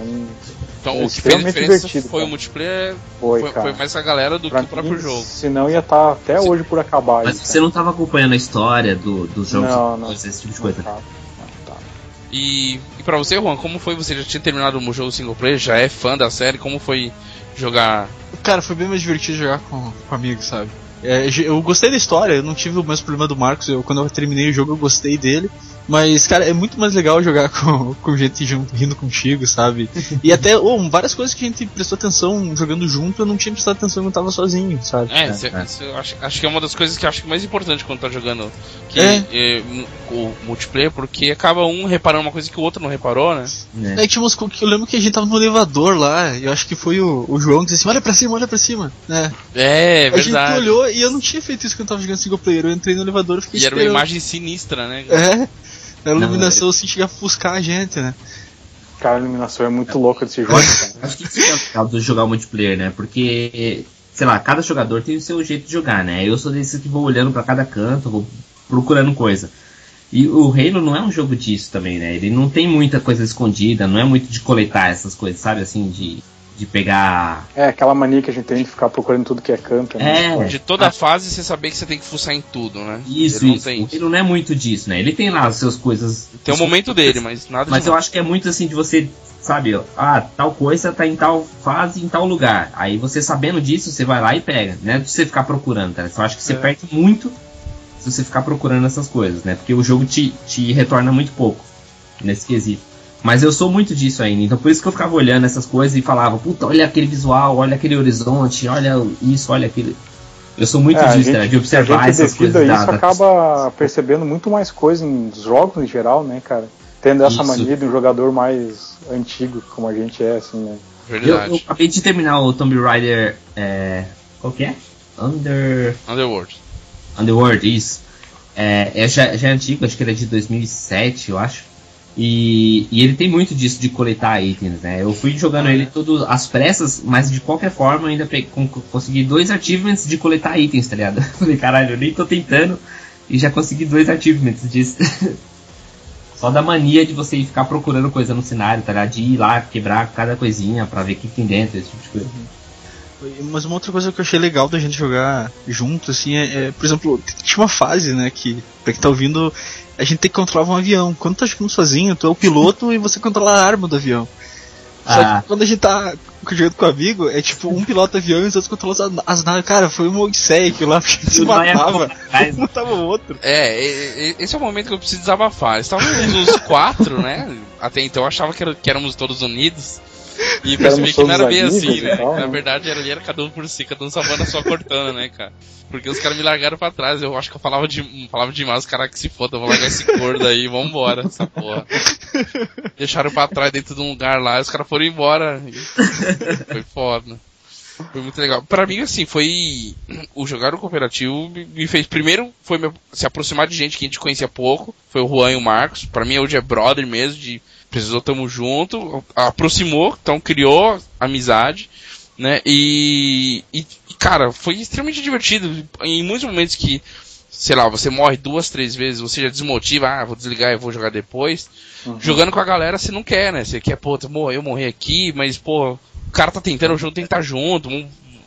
[SPEAKER 1] Então é o que fez diferença foi cara. o multiplayer, foi, foi, foi, mais a galera do pra que o próprio mim, jogo.
[SPEAKER 2] Senão ia estar tá até hoje por acabar.
[SPEAKER 4] Mas aí, você cara. não estava acompanhando a história do, dos jogos,
[SPEAKER 2] não, não,
[SPEAKER 4] esse tipo de coisa. Não,
[SPEAKER 1] E, e pra você, Juan, como foi? Você já tinha terminado o jogo single player, já é fã da série, como foi jogar?
[SPEAKER 3] Cara, foi bem mais divertido jogar com, com amigos, sabe? É, eu gostei da história, eu não tive o mesmo problema do Marcos, eu, quando eu terminei o jogo eu gostei dele. Mas, cara, é muito mais legal jogar [laughs] com, com gente junto, rindo contigo, sabe? [laughs] E até, oh, várias coisas que a gente prestou atenção jogando junto, eu não tinha prestado atenção quando eu tava sozinho, sabe?
[SPEAKER 1] É, é, é. acho, acho que é uma das coisas que eu acho mais importante quando tá jogando que, é. é o multiplayer, porque acaba um reparando uma coisa que o outro não reparou, né?
[SPEAKER 3] É, tinha umas eu lembro que a gente tava no elevador lá, e eu acho que foi o, o João que disse assim, olha pra cima, olha pra cima, né?
[SPEAKER 1] É,
[SPEAKER 3] a
[SPEAKER 1] verdade.
[SPEAKER 3] A gente olhou e eu não tinha feito isso quando eu tava jogando single player, eu entrei no elevador e fiquei
[SPEAKER 1] E esperando. era uma imagem sinistra, né?
[SPEAKER 3] É. A iluminação não, assim chega a ofuscar a gente, né?
[SPEAKER 2] Cara, a iluminação é muito é. louca desse jogo.
[SPEAKER 4] Acho que isso é legal do jogar multiplayer, né? Porque, sei lá, cada jogador tem o seu jeito de jogar, né? Eu sou desse que vou olhando para cada canto, vou procurando coisa. E o Halo não é um jogo disso também, né? Ele não tem muita coisa escondida, não é muito de coletar essas coisas, sabe? Assim, de de pegar.
[SPEAKER 2] É, aquela mania que a gente tem de ficar procurando tudo que é canto.
[SPEAKER 1] Né? É. De toda a fase você saber que você tem que fuçar em tudo, né?
[SPEAKER 4] Isso, ele isso. Não Ele não é muito disso, né? Ele tem lá as suas coisas.
[SPEAKER 1] Tem o um momento dele, mas nada
[SPEAKER 4] Mas eu acho que é muito assim de você, sabe, ah, tal coisa tá em tal fase, em tal lugar. Aí você sabendo disso, você vai lá e pega. Não é de você ficar procurando, tá? Eu acho que você é. perde muito se você ficar procurando essas coisas, né? Porque o jogo te, te retorna muito pouco nesse quesito. Mas eu sou muito disso ainda, então por isso que eu ficava olhando essas coisas e falava, puta, olha aquele visual, olha aquele horizonte, olha isso, olha aquele. Eu sou muito é, disso, gente, né, de observar essas coisas.
[SPEAKER 2] Isso da, acaba percebendo muito mais coisas nos jogos em geral, né, cara? Tendo essa isso. mania de um jogador mais antigo, como a gente é, assim, né?
[SPEAKER 4] Verdade. Eu, eu acabei de terminar o Tomb Raider. É... Qual que é? Under.
[SPEAKER 1] Underworld.
[SPEAKER 4] Underworld, isso. É, é já, já é antigo, acho que ele é de 2007, eu acho. E, e, ele tem muito disso de coletar itens, né? Eu fui jogando ele tudo às pressas, mas de qualquer forma ainda consegui dois achievements de coletar itens, tá ligado? [laughs] Falei, caralho, eu nem tô tentando e já consegui dois achievements disso. [laughs] Só da mania de você ficar procurando coisa no cenário, tá ligado? De ir lá quebrar cada coisinha pra ver o que tem dentro, esse tipo de coisa.
[SPEAKER 3] Mas uma outra coisa que eu achei legal da gente jogar junto, assim, é, é por exemplo, tinha uma fase, né, que, pra quem tá ouvindo, a gente tem que controlar um avião. Quando tá jogando sozinho, tu é o piloto e você controla a arma do avião. Só ah. que quando a gente tá jogando com o amigo, é tipo um pilota avião e os outros controlam as, naves. Cara, foi uma odisseia aquilo lá, porque a gente se matava. Um [laughs] matava o outro.
[SPEAKER 1] É, esse é o momento que eu preciso desabafar. Estávamos os quatro, né? Até então eu achava que, era, que éramos todos unidos. [laughs] E percebi que não era bem assim, né? Tal, Na né? verdade, era, era cada um por si, cada um salvando a sua cortana, né, cara? Porque os caras me largaram pra trás. Eu acho que eu falava, de, falava demais, os caras que se foda, eu vou largar esse gordo aí, vambora, essa porra. Deixaram pra trás dentro de um lugar lá, os caras foram embora. Foi foda. Foi muito legal. Pra mim, assim, foi. O jogar o cooperativo me fez. Primeiro, foi se aproximar de gente que a gente conhecia pouco. Foi o Juan e o Marcos. Pra mim, hoje é brother mesmo, de precisou, tamo junto, aproximou, então criou amizade, né? E, e, cara, foi extremamente divertido. Em muitos momentos que, sei lá, você morre duas, três vezes, você já desmotiva, ah, vou desligar e vou jogar depois. Uhum. Jogando com a galera você não quer, né? Você quer, pô, eu morri aqui, mas, pô, o cara tá tentando, o jogo tem que estar tá junto,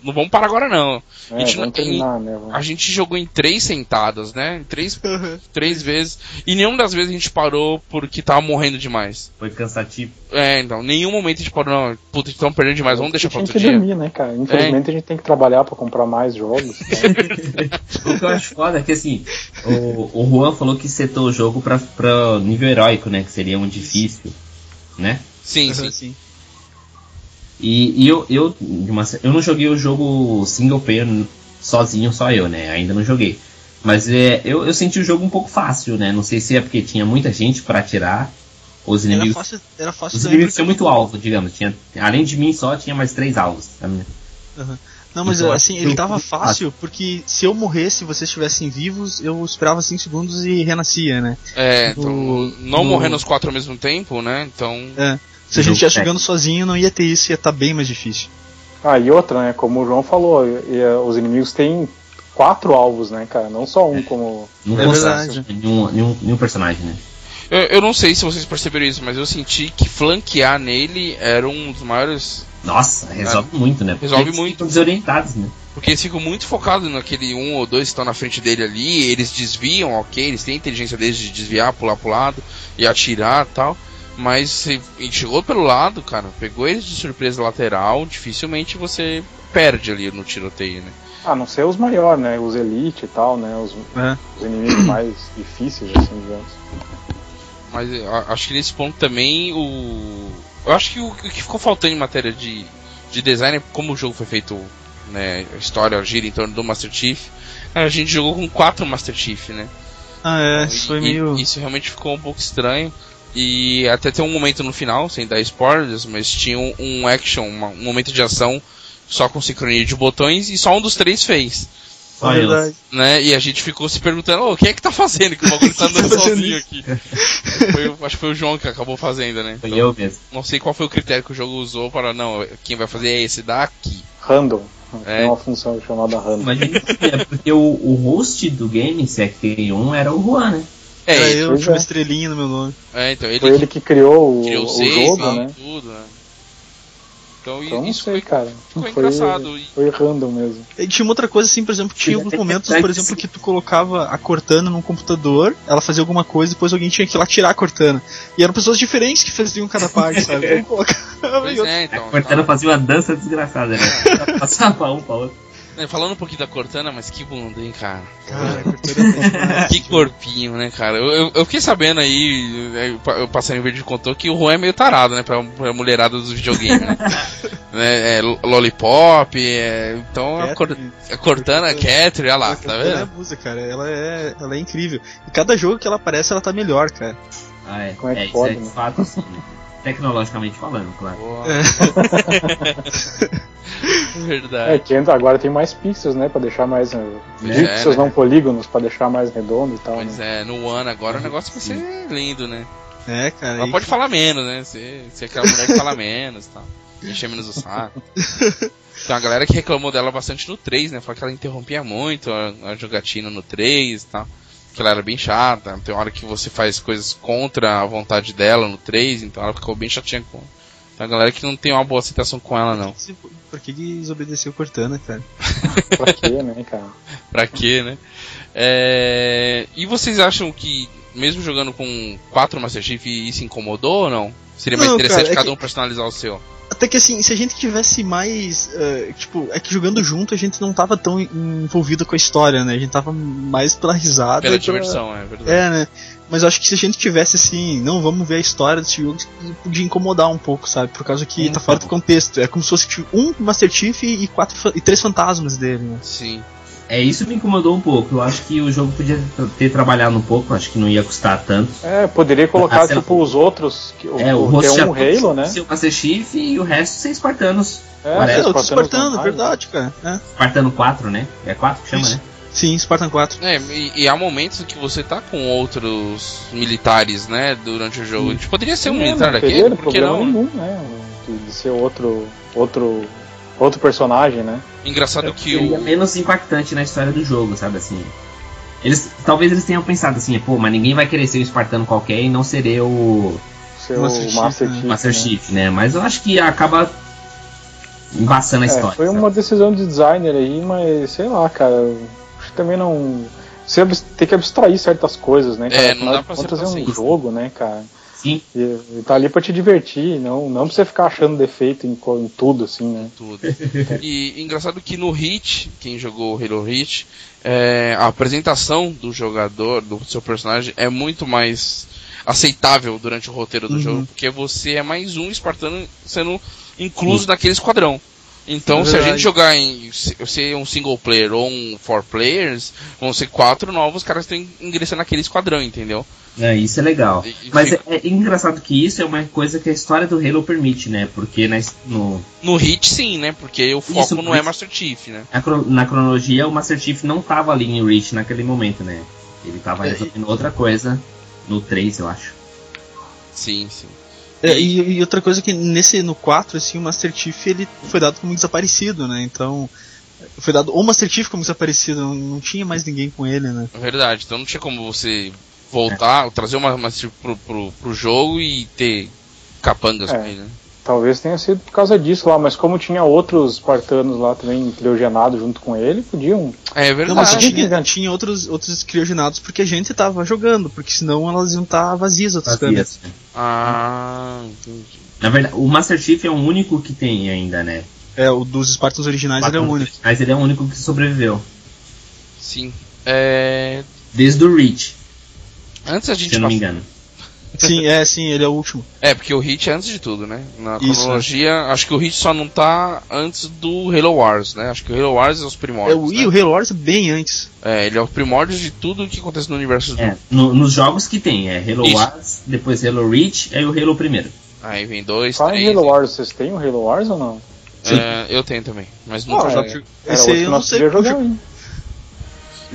[SPEAKER 1] não vamos parar agora não.
[SPEAKER 2] É, a, gente, não, terminar,
[SPEAKER 1] né, a gente jogou em três sentadas, né? Em três, [laughs] uhum. três vezes. E nenhuma das vezes a gente parou porque tava morrendo demais.
[SPEAKER 4] Foi cansativo.
[SPEAKER 1] É, então, nenhum momento a gente parou, não. Puta, estão perdendo demais, vamos deixar pra outro
[SPEAKER 2] dia. dormir, né, cara? Infelizmente é. a gente tem que trabalhar pra comprar mais jogos. Né? [laughs]
[SPEAKER 4] o que eu acho foda é que assim, o, o Juan falou que setou o jogo pra, pra nível heróico, né? Que seria um difícil, né?
[SPEAKER 1] Sim, uhum, sim. sim.
[SPEAKER 4] E, e eu, eu, uma, eu não joguei o jogo single player sozinho, só eu, né? Ainda não joguei. Mas é, eu, eu senti o jogo um pouco fácil, né? Não sei se é porque tinha muita gente para atirar. Os inimigos. Era fácil, era fácil os inimigos tinham muito alvo, digamos. Tinha, além de mim só, tinha mais três alvos. Uhum.
[SPEAKER 3] Não, mas então, assim, ele tava fácil porque se eu morresse e vocês estivessem vivos, eu esperava 5 segundos e renascia, né?
[SPEAKER 1] É, então, não morrendo os quatro ao mesmo tempo, né? Então.
[SPEAKER 3] É. Se a gente estivesse jogando sozinho, não ia ter isso, ia estar tá bem mais difícil.
[SPEAKER 2] Ah, e outra, né? Como o João falou, e, e, eh, os inimigos têm quatro alvos, né, cara? Não só um, como.
[SPEAKER 4] Não é verdade. Nenhum, nenhum, nenhum personagem, né?
[SPEAKER 1] Eu, eu, não sei se vocês perceberam isso, mas eu senti que flanquear nele era um dos maiores.
[SPEAKER 4] Nossa, resolve é, muito, né?
[SPEAKER 1] Resolve eles muito.
[SPEAKER 4] desorientados, né?
[SPEAKER 1] Porque eles ficam muito focados naquele um ou dois que estão na frente dele ali, eles desviam, ok, eles têm a inteligência deles de desviar, pular pro lado e atirar tal. Mas se chegou pelo lado, cara, pegou eles de surpresa lateral, dificilmente você perde ali no tiroteio, né?
[SPEAKER 2] Ah, não ser os maiores, né? Os elite e tal, né? Os, é. os inimigos mais [clears throat] difíceis, assim, digamos.
[SPEAKER 1] Mas acho que nesse ponto também o. Eu acho que o, o que ficou faltando em matéria de, de design, como o jogo foi feito, né? A história gira em torno do Master Chief. A gente jogou com quatro Master Chief, né?
[SPEAKER 3] Ah, é, isso foi meio.
[SPEAKER 1] Isso realmente ficou um pouco estranho. E até tem um momento no final, sem dar spoilers, mas tinha um, um action, uma, um momento de ação só com sincronia de botões e só um dos três fez.
[SPEAKER 3] Verdade.
[SPEAKER 1] Né? E a gente ficou se perguntando, oh, quem é que tá fazendo? Que o bagulho tá [laughs] andando sozinho aqui. Foi, acho que foi o João que acabou fazendo, né?
[SPEAKER 4] Então, foi eu mesmo.
[SPEAKER 1] Não sei qual foi o critério que o jogo usou para, não, quem vai fazer é esse daqui.
[SPEAKER 2] Random. É. Tem uma função chamada random.
[SPEAKER 4] Imagina é porque o, o host do game, se é que um, era o Juan, né?
[SPEAKER 3] É, é eu tinha uma estrelinha no meu nome.
[SPEAKER 1] É, então ele
[SPEAKER 2] foi
[SPEAKER 1] que,
[SPEAKER 2] ele que criou o, criou o jogo, né?
[SPEAKER 1] Tudo, né?
[SPEAKER 2] Então, então isso não sei, foi, cara.
[SPEAKER 1] Ficou foi, engraçado.
[SPEAKER 2] Foi random mesmo.
[SPEAKER 3] E tinha uma outra coisa assim, por exemplo, tinha alguns momentos, por exemplo, que tu colocava a Cortana num computador, ela fazia alguma coisa, e depois alguém tinha que ir lá tirar a Cortana. E eram pessoas diferentes que faziam cada parte, [laughs] sabe?
[SPEAKER 1] pois é, então.
[SPEAKER 4] A Cortana tá. fazia uma dança desgraçada, né? [laughs] Passava um pra outro.
[SPEAKER 1] É, falando um pouquinho da Cortana, mas que bunda, hein, cara. cara [laughs] que corpinho, né, cara. Eu, eu, eu, fiquei sabendo aí, é, o Passarinho Verde contou que o Juan é meio tarado, né, pra, pra mulherada dos videogames, né? [laughs] né é, Lollipop, é, então a, Cor, a Cortana, a Catherine, olha lá, tá vendo? Ela
[SPEAKER 3] é musa, cara, ela é, ela é incrível. E cada jogo que ela aparece, ela tá melhor, cara.
[SPEAKER 4] Ah, é. Como é que é, pode, é, né? fato, assim, né? Tecnologicamente falando, claro. [laughs]
[SPEAKER 2] Verdade. É que agora tem mais pixels, né? Pra deixar mais. Uh, pixels, né? não polígonos, pra deixar mais redondo e tal.
[SPEAKER 1] Pois
[SPEAKER 2] né?
[SPEAKER 1] é, no One agora o negócio vai ser lindo, né?
[SPEAKER 3] É, cara.
[SPEAKER 1] Ela pode que... falar menos, né? Você é aquela mulher que fala menos e tal. Encher menos o saco. [laughs] Tem uma galera que reclamou dela bastante no 3, né? Falou que ela interrompia muito a, a jogatina no 3 e tal. Que ela era bem chata. Tem hora que você faz coisas contra a vontade dela no 3, então ela ficou bem chatinha com. Tem uma galera que não tem uma boa aceitação com ela, não.
[SPEAKER 3] Por que desobedeceu Cortana, cara? [laughs]
[SPEAKER 2] pra quê, né, cara?
[SPEAKER 1] pra quê, né? É... E vocês acham que, mesmo jogando com quatro Master Chief, isso incomodou ou não? Seria mais não, interessante cara, é cada um personalizar o seu?
[SPEAKER 3] Até que assim, se a gente tivesse mais. Uh, tipo, é que jogando junto a gente não tava tão envolvido com a história, né? A gente tava mais pela risada.
[SPEAKER 1] Pela diversão, é verdade.
[SPEAKER 3] É, né? Mas acho que se a gente tivesse assim, não, vamos ver a história desse jogo, podia incomodar um pouco, sabe? Por causa que tá fora do contexto. É como se fosse tipo, um Master Chief e, quatro, e três fantasmas dele, né?
[SPEAKER 1] Sim.
[SPEAKER 4] É, isso me incomodou um pouco. Eu acho que o jogo podia ter trabalhado um pouco, acho que não ia custar tanto.
[SPEAKER 2] É, poderia colocar, tipo, os outros. Que,
[SPEAKER 4] é, o, o
[SPEAKER 2] ter um Halo, né?
[SPEAKER 4] O Master Chief e o resto ser espartanos.
[SPEAKER 3] É, Parece. é Espartano, verdade, cara. É.
[SPEAKER 4] Espartano 4, né? É 4 que chama, isso. né?
[SPEAKER 3] Sim, Spartan 4.
[SPEAKER 1] É, e, e, há momentos que você tá com outros militares, né, durante o jogo. Tipo, poderia ser um é, militar daquele,
[SPEAKER 2] porque não? Nenhum, né? De ser outro, outro outro personagem, né?
[SPEAKER 1] Engraçado
[SPEAKER 4] é,
[SPEAKER 1] que o.
[SPEAKER 4] menos impactante na história do jogo, sabe assim? Eles, talvez eles tenham pensado assim, pô, mas ninguém vai querer ser um espartano qualquer e não ser o.
[SPEAKER 2] Ser Master, o Master Chief,
[SPEAKER 4] Master né? Chief, né? Mas eu acho que acaba embaçando a é, história.
[SPEAKER 2] Foi sabe? uma decisão de designer aí, mas sei lá, cara. Acho que também não. Você tem que abstrair certas coisas, né, cara?
[SPEAKER 1] É, não dá pra
[SPEAKER 2] fazer um jogo, né, cara?
[SPEAKER 4] Sim.
[SPEAKER 2] E, e tá ali pra te divertir, não, não pra você ficar achando defeito em, em tudo, assim, né?
[SPEAKER 1] Tudo. e engraçado que no Hit, quem jogou Halo Hit, é, a apresentação do jogador, do seu personagem, é muito mais aceitável durante o roteiro do uhum. jogo, porque você é mais um espartano sendo incluso uhum. naquele esquadrão. Então, é se a gente jogar em ser um single player ou um four players, vão ser quatro novos caras que estão ingressando naquele esquadrão, entendeu?
[SPEAKER 4] É, isso é legal. E, Mas é, é, engraçado que isso é uma coisa que a história do Halo permite, né? Porque na, no...
[SPEAKER 1] No Hit, sim, né? Porque o foco isso, não é Master Chief, né?
[SPEAKER 4] Na cronologia, o Master Chief não tava ali em Reach naquele momento, né? Ele tava é, resolvendo outra coisa no 3, eu acho.
[SPEAKER 1] Sim, sim.
[SPEAKER 3] É, e, e, outra coisa que nesse no 4, assim, o Master Chief ele foi dado como desaparecido, né? Então, foi dado o Master Chief como desaparecido, não, não tinha mais ninguém com ele, né?
[SPEAKER 1] É verdade, então não tinha como você voltar, é. trazer uma Master Chief pro, pro, pro jogo e ter capangas é. com ele, né?
[SPEAKER 2] Talvez tenha sido por causa disso lá, mas como tinha outros espartanos lá também criogenados junto com ele, podiam.
[SPEAKER 1] É verdade. Não, mas
[SPEAKER 3] tinha, tinha outros, outros criogenados porque a gente tava jogando, porque senão elas iam estar tá vazias outras câmeras.
[SPEAKER 1] Ah, entendi.
[SPEAKER 4] Na verdade, o Master Chief é o único que tem ainda, né?
[SPEAKER 3] É, o dos Spartans originais ele é o único.
[SPEAKER 4] Mas ele é o único que sobreviveu.
[SPEAKER 1] Sim. É...
[SPEAKER 4] Desde o Reach.
[SPEAKER 1] Antes a gente.
[SPEAKER 4] Se eu não me engano.
[SPEAKER 3] Sim, é, sim, ele é o último.
[SPEAKER 1] É, porque o Hit é antes de tudo, né? Na Isso, cronologia, acho que o Hit só não tá antes do Halo Wars, né? Acho que o Halo Wars é os primórdios. É, o,
[SPEAKER 3] né?
[SPEAKER 1] E
[SPEAKER 3] o Halo Wars é bem antes.
[SPEAKER 1] É, ele é os primórdios de tudo que acontece no universo
[SPEAKER 4] é, do. No, nos jogos que tem, é Halo Isso. Wars, depois Halo Reach, aí o Halo primeiro.
[SPEAKER 1] Aí vem dois,
[SPEAKER 2] Fala
[SPEAKER 1] três.
[SPEAKER 2] Halo Wars, vocês têm o Halo Wars ou não?
[SPEAKER 1] É, eu tenho também, mas não oh,
[SPEAKER 3] é, Esse aí eu não sei. Jogar,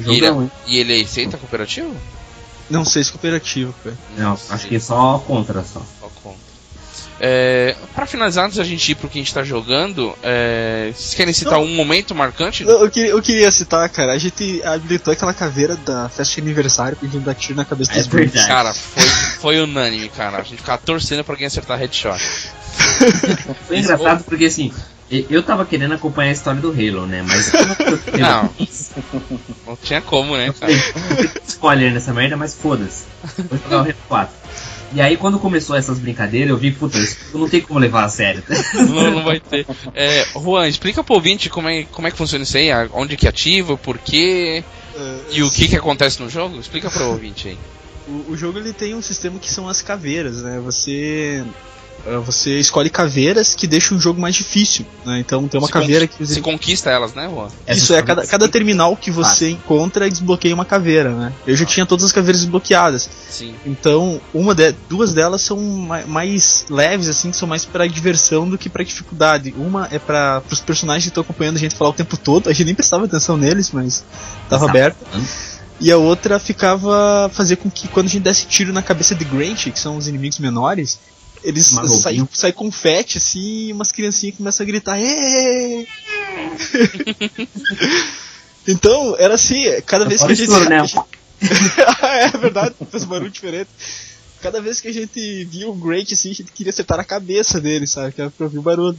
[SPEAKER 1] e, ele, é- e ele aceita cooperativo?
[SPEAKER 3] Não sei se cooperativo, cara.
[SPEAKER 4] Não, acho que é só contra só.
[SPEAKER 1] Só contra. É, para finalizar, antes da gente ir pro que a gente tá jogando, é, vocês querem citar não, um momento marcante?
[SPEAKER 3] Não, eu, queria, eu queria citar, cara, a gente habilitou aquela caveira da festa de aniversário pedindo dar tiro na cabeça
[SPEAKER 1] dos é Cara, foi, foi unânime, cara. A gente ficava torcendo pra alguém acertar headshot.
[SPEAKER 4] foi engraçado porque assim, eu tava querendo acompanhar a história do Halo, né? Mas. [laughs]
[SPEAKER 1] não. não tinha como, né? Cara?
[SPEAKER 4] Spoiler nessa merda, mas foda-se. Vou jogar o Halo 4. E aí, quando começou essas brincadeiras, eu vi, puta, isso não tem como levar a sério. [laughs]
[SPEAKER 1] não, não vai ter. É, Juan, explica pro ouvinte como é, como é que funciona isso aí, onde que ativa, por quê uh, e o que que acontece no jogo. Explica pro ouvinte aí.
[SPEAKER 3] O, o jogo ele tem um sistema que são as caveiras, né? Você você escolhe caveiras que deixam o jogo mais difícil, né? Então tem uma se caveira que
[SPEAKER 1] você... conquista elas, né, Juan?
[SPEAKER 3] Isso, é cada, cada terminal que você ah. encontra desbloqueia uma caveira, né? Eu já tinha todas as caveiras desbloqueadas.
[SPEAKER 1] Sim.
[SPEAKER 3] Então, uma de, duas delas são mais leves, assim, que são mais para diversão do que para dificuldade. Uma é para os personagens que estão acompanhando a gente falar o tempo todo, a gente nem prestava atenção neles, mas tava aberto. E a outra ficava fazer com que quando a gente desse tiro na cabeça de Grant, que são os inimigos menores, eles saem sai confete assim e umas criancinhas começam a gritar. [laughs] então, era assim, cada vez que a gente. Né? [laughs] é verdade, fez um barulho diferente. Cada vez que a gente via o Grant assim, a gente queria acertar a cabeça dele, sabe? Que era pra ouvir o barulho.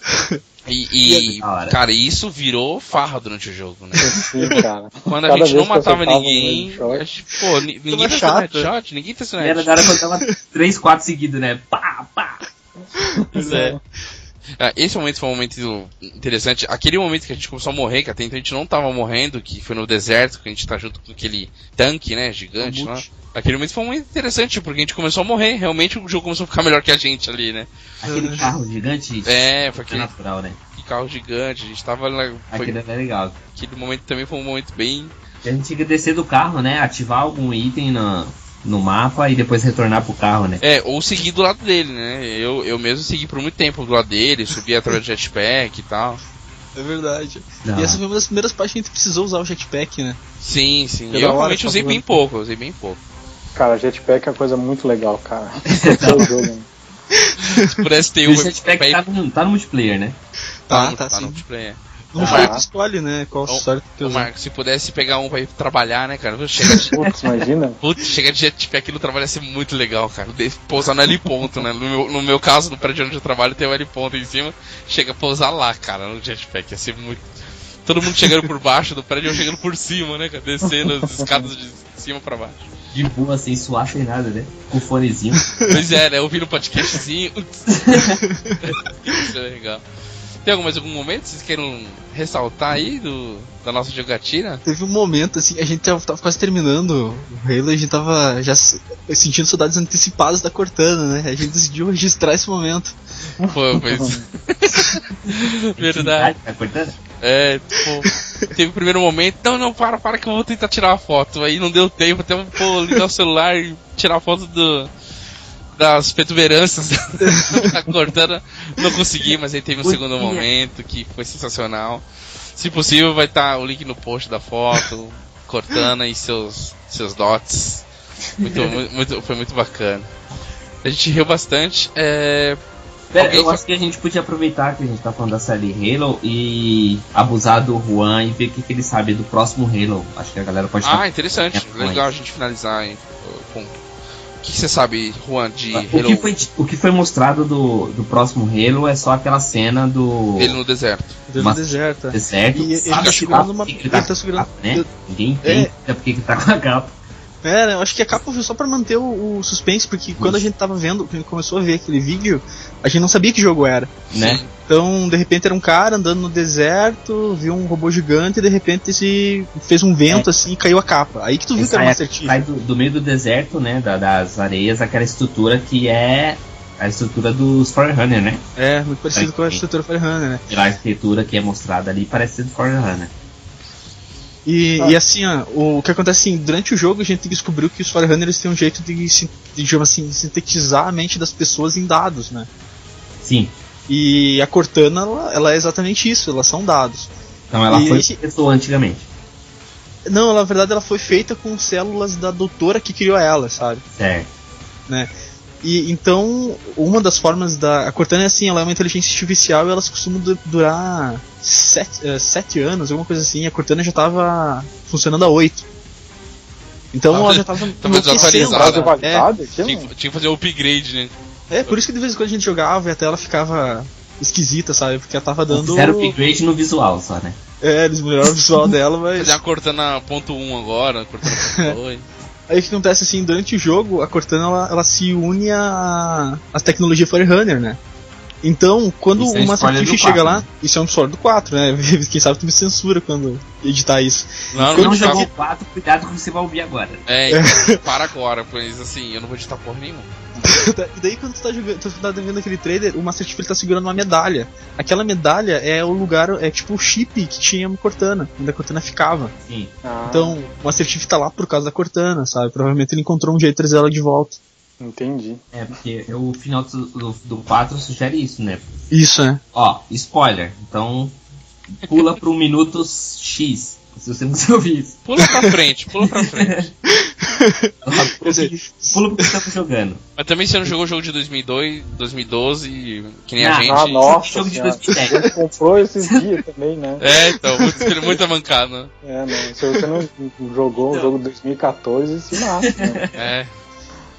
[SPEAKER 3] [laughs]
[SPEAKER 1] E, e é cara, isso virou farra durante o jogo, né?
[SPEAKER 2] Sim, cara.
[SPEAKER 1] Quando a Cada gente não matava ninguém, gente, pô, ninguém tá sendo headshot, ninguém tá sendo
[SPEAKER 4] headshot. Era quando tava 3, 4 seguidos, né? Pá, pá.
[SPEAKER 1] Pois é. Ah, esse momento foi um momento interessante. Aquele momento que a gente começou a morrer, que até então a gente não tava morrendo, que foi no deserto, que a gente tá junto com aquele tanque, né, gigante lá. Aquele momento foi muito interessante, porque a gente começou a morrer. Realmente o jogo começou a ficar melhor que a gente ali, né?
[SPEAKER 4] Aquele carro gigante.
[SPEAKER 1] É, foi aquele.
[SPEAKER 4] É natural, né?
[SPEAKER 1] Que carro gigante, a gente tava lá.
[SPEAKER 4] Foi... Aquele é legal.
[SPEAKER 1] Aquele momento também foi um momento bem.
[SPEAKER 4] a gente tinha que descer do carro, né? Ativar algum item no, no mapa e depois retornar pro carro, né?
[SPEAKER 1] É, ou seguir do lado dele, né? Eu, eu mesmo segui por muito tempo do lado dele, subi através do jetpack e tal.
[SPEAKER 3] É verdade. Não. E essa foi uma das primeiras partes que a gente precisou usar o jetpack, né?
[SPEAKER 1] Sim, sim. eu realmente usei bem pouco, usei bem pouco.
[SPEAKER 2] Cara, jetpack é uma coisa muito legal, cara. [laughs]
[SPEAKER 1] Se pudesse ter
[SPEAKER 4] o jetpack tá no, tá no multiplayer, né?
[SPEAKER 3] Tá, tá, tá, tá sim. no multiplayer. No jogo tu escolhe, né? Qual história
[SPEAKER 1] tu quer usar. Marco, se pudesse pegar um pra ir trabalhar, né, cara? Chega de... [laughs]
[SPEAKER 2] Putz, imagina.
[SPEAKER 1] Putz, chega de jetpack no trabalho ia ser muito legal, cara. Pousar no L ponto, né? No meu, no meu caso, no prédio onde eu trabalho, tem o L ponto em cima. Chega a pousar lá, cara, no jetpack. Ia ser muito. Todo mundo chegando por baixo do prédio, eu chegando por cima, né, cara? Descendo as escadas de cima pra baixo
[SPEAKER 4] de boa, sem suar, sem nada, né? Com fonezinho.
[SPEAKER 1] Pois é, né? Ouvindo o podcastzinho. [laughs] Isso é legal. Tem algum, mais algum momento que vocês queiram ressaltar aí do, da nossa jogatina?
[SPEAKER 3] Teve um momento, assim, a gente tava, tava quase terminando o Halo, a gente tava já sentindo saudades antecipadas da Cortana, né? A gente decidiu registrar esse momento.
[SPEAKER 1] Pô, pois. [laughs] Verdade. É, tipo, teve o primeiro momento, não, não, para, para que eu vou tentar tirar a foto. Aí não deu tempo, até pô, ligar o celular e tirar a foto do, das protuberâncias da [laughs] Cortana. Não consegui, mas aí teve um segundo momento que foi sensacional. Se possível, vai estar tá o link no post da foto, Cortana e seus, seus dots. Muito, [laughs] muito, foi muito bacana. A gente riu bastante. É,
[SPEAKER 4] Pera, eu acho que a gente podia aproveitar que a gente tá falando da série Halo e abusar do Juan e ver o que, que ele sabe do próximo Halo. Acho que a galera pode
[SPEAKER 1] Ah, interessante. Legal a gente finalizar hein, com. O que você sabe, Juan, de
[SPEAKER 4] o Halo? Que foi, o que foi mostrado do, do próximo Halo é só aquela cena do.
[SPEAKER 1] Ele no deserto.
[SPEAKER 3] Ele no deserto. É.
[SPEAKER 4] Deserto. E
[SPEAKER 3] ele tá segurando uma.
[SPEAKER 4] Ele tá segurando. Né? Ninguém entende é. porque ele tá com a capa.
[SPEAKER 3] É, eu acho que a capa foi só pra manter o, o suspense, porque quando a gente tava vendo, quando começou a ver aquele vídeo, a gente não sabia que jogo era.
[SPEAKER 4] Né?
[SPEAKER 3] Então, de repente era um cara andando no deserto, viu um robô gigante e de repente se fez um vento é. assim e caiu a capa. Aí que tu viu que era uma certinha.
[SPEAKER 4] Sai do, do, meio do deserto, né, da, das areias, aquela estrutura que é a estrutura dos Forerunner, né?
[SPEAKER 3] É, muito parecido com a estrutura Forerunner, né?
[SPEAKER 4] E a arquitetura que é mostrada ali parece ser do Forerunner.
[SPEAKER 3] E, ah. e assim, ó, o que acontece assim, durante o jogo a gente descobriu que os Forerunners têm um jeito de, de digamos assim, sintetizar a mente das pessoas em dados, né?
[SPEAKER 4] Sim.
[SPEAKER 3] E a Cortana, ela, ela é exatamente isso, elas são dados.
[SPEAKER 4] Então ela e foi esse... pessoa antigamente.
[SPEAKER 3] Não, ela, na verdade ela foi feita com células da doutora que criou ela, sabe?
[SPEAKER 4] Certo.
[SPEAKER 3] Né? E então, uma das formas da. A Cortana é assim, ela é uma inteligência artificial e elas costumam durar sete, uh, sete anos, alguma coisa assim. A Cortana já estava funcionando há oito. Então ah, ela já estava
[SPEAKER 1] desatualizada. É, tinha, tinha que fazer o upgrade, né?
[SPEAKER 3] É, por isso que de vez em quando a gente jogava e a tela ficava esquisita, sabe? Porque ela tava dando.
[SPEAKER 4] Fizeram upgrade no visual só, né?
[SPEAKER 3] É, eles melhoraram o visual [laughs] dela, mas.
[SPEAKER 1] Fazer a Cortana ponto .1 agora, Cortana ponto [laughs] .2.
[SPEAKER 3] Aí o que acontece assim, durante o jogo, a Cortana ela, ela se une a, a tecnologia Forerunner, né? Então, quando isso é Master Chief chega 4, lá, né? isso é um spoiler do 4, né? [laughs] Quem sabe tu me censura quando editar isso.
[SPEAKER 4] Não, quando não jogou o 4, cuidado com o que você vai ouvir agora.
[SPEAKER 1] É, então, para agora, pois assim, eu não vou editar porra nenhuma.
[SPEAKER 3] E [laughs] daí quando tu tá, jogando, tu tá vendo aquele trailer, o Master Chief ele tá segurando uma medalha. Aquela medalha é o lugar, é tipo o chip que tinha no Cortana, onde a Cortana ficava. Sim. Ah. Então, o Master Chief tá lá por causa da Cortana, sabe? Provavelmente ele encontrou um jeito de trazer ela de volta.
[SPEAKER 2] Entendi.
[SPEAKER 4] É, porque o final do, do, do 4 sugere isso, né?
[SPEAKER 3] Isso, é.
[SPEAKER 4] Ó, spoiler. Então, pula pro minuto X. Se você não ouviu isso.
[SPEAKER 1] Pula pra frente, pula pra frente. [laughs]
[SPEAKER 4] pula porque você tá jogando.
[SPEAKER 1] Mas também você não jogou o jogo de 2002, 2012, que nem ah, a gente.
[SPEAKER 2] Ah, nossa, jogo de 2010. Você comprou esses dias também, né?
[SPEAKER 1] É, então, muito, muita mancada.
[SPEAKER 2] É, não. Se você não jogou o jogo de 2014, se mata. Né?
[SPEAKER 1] É.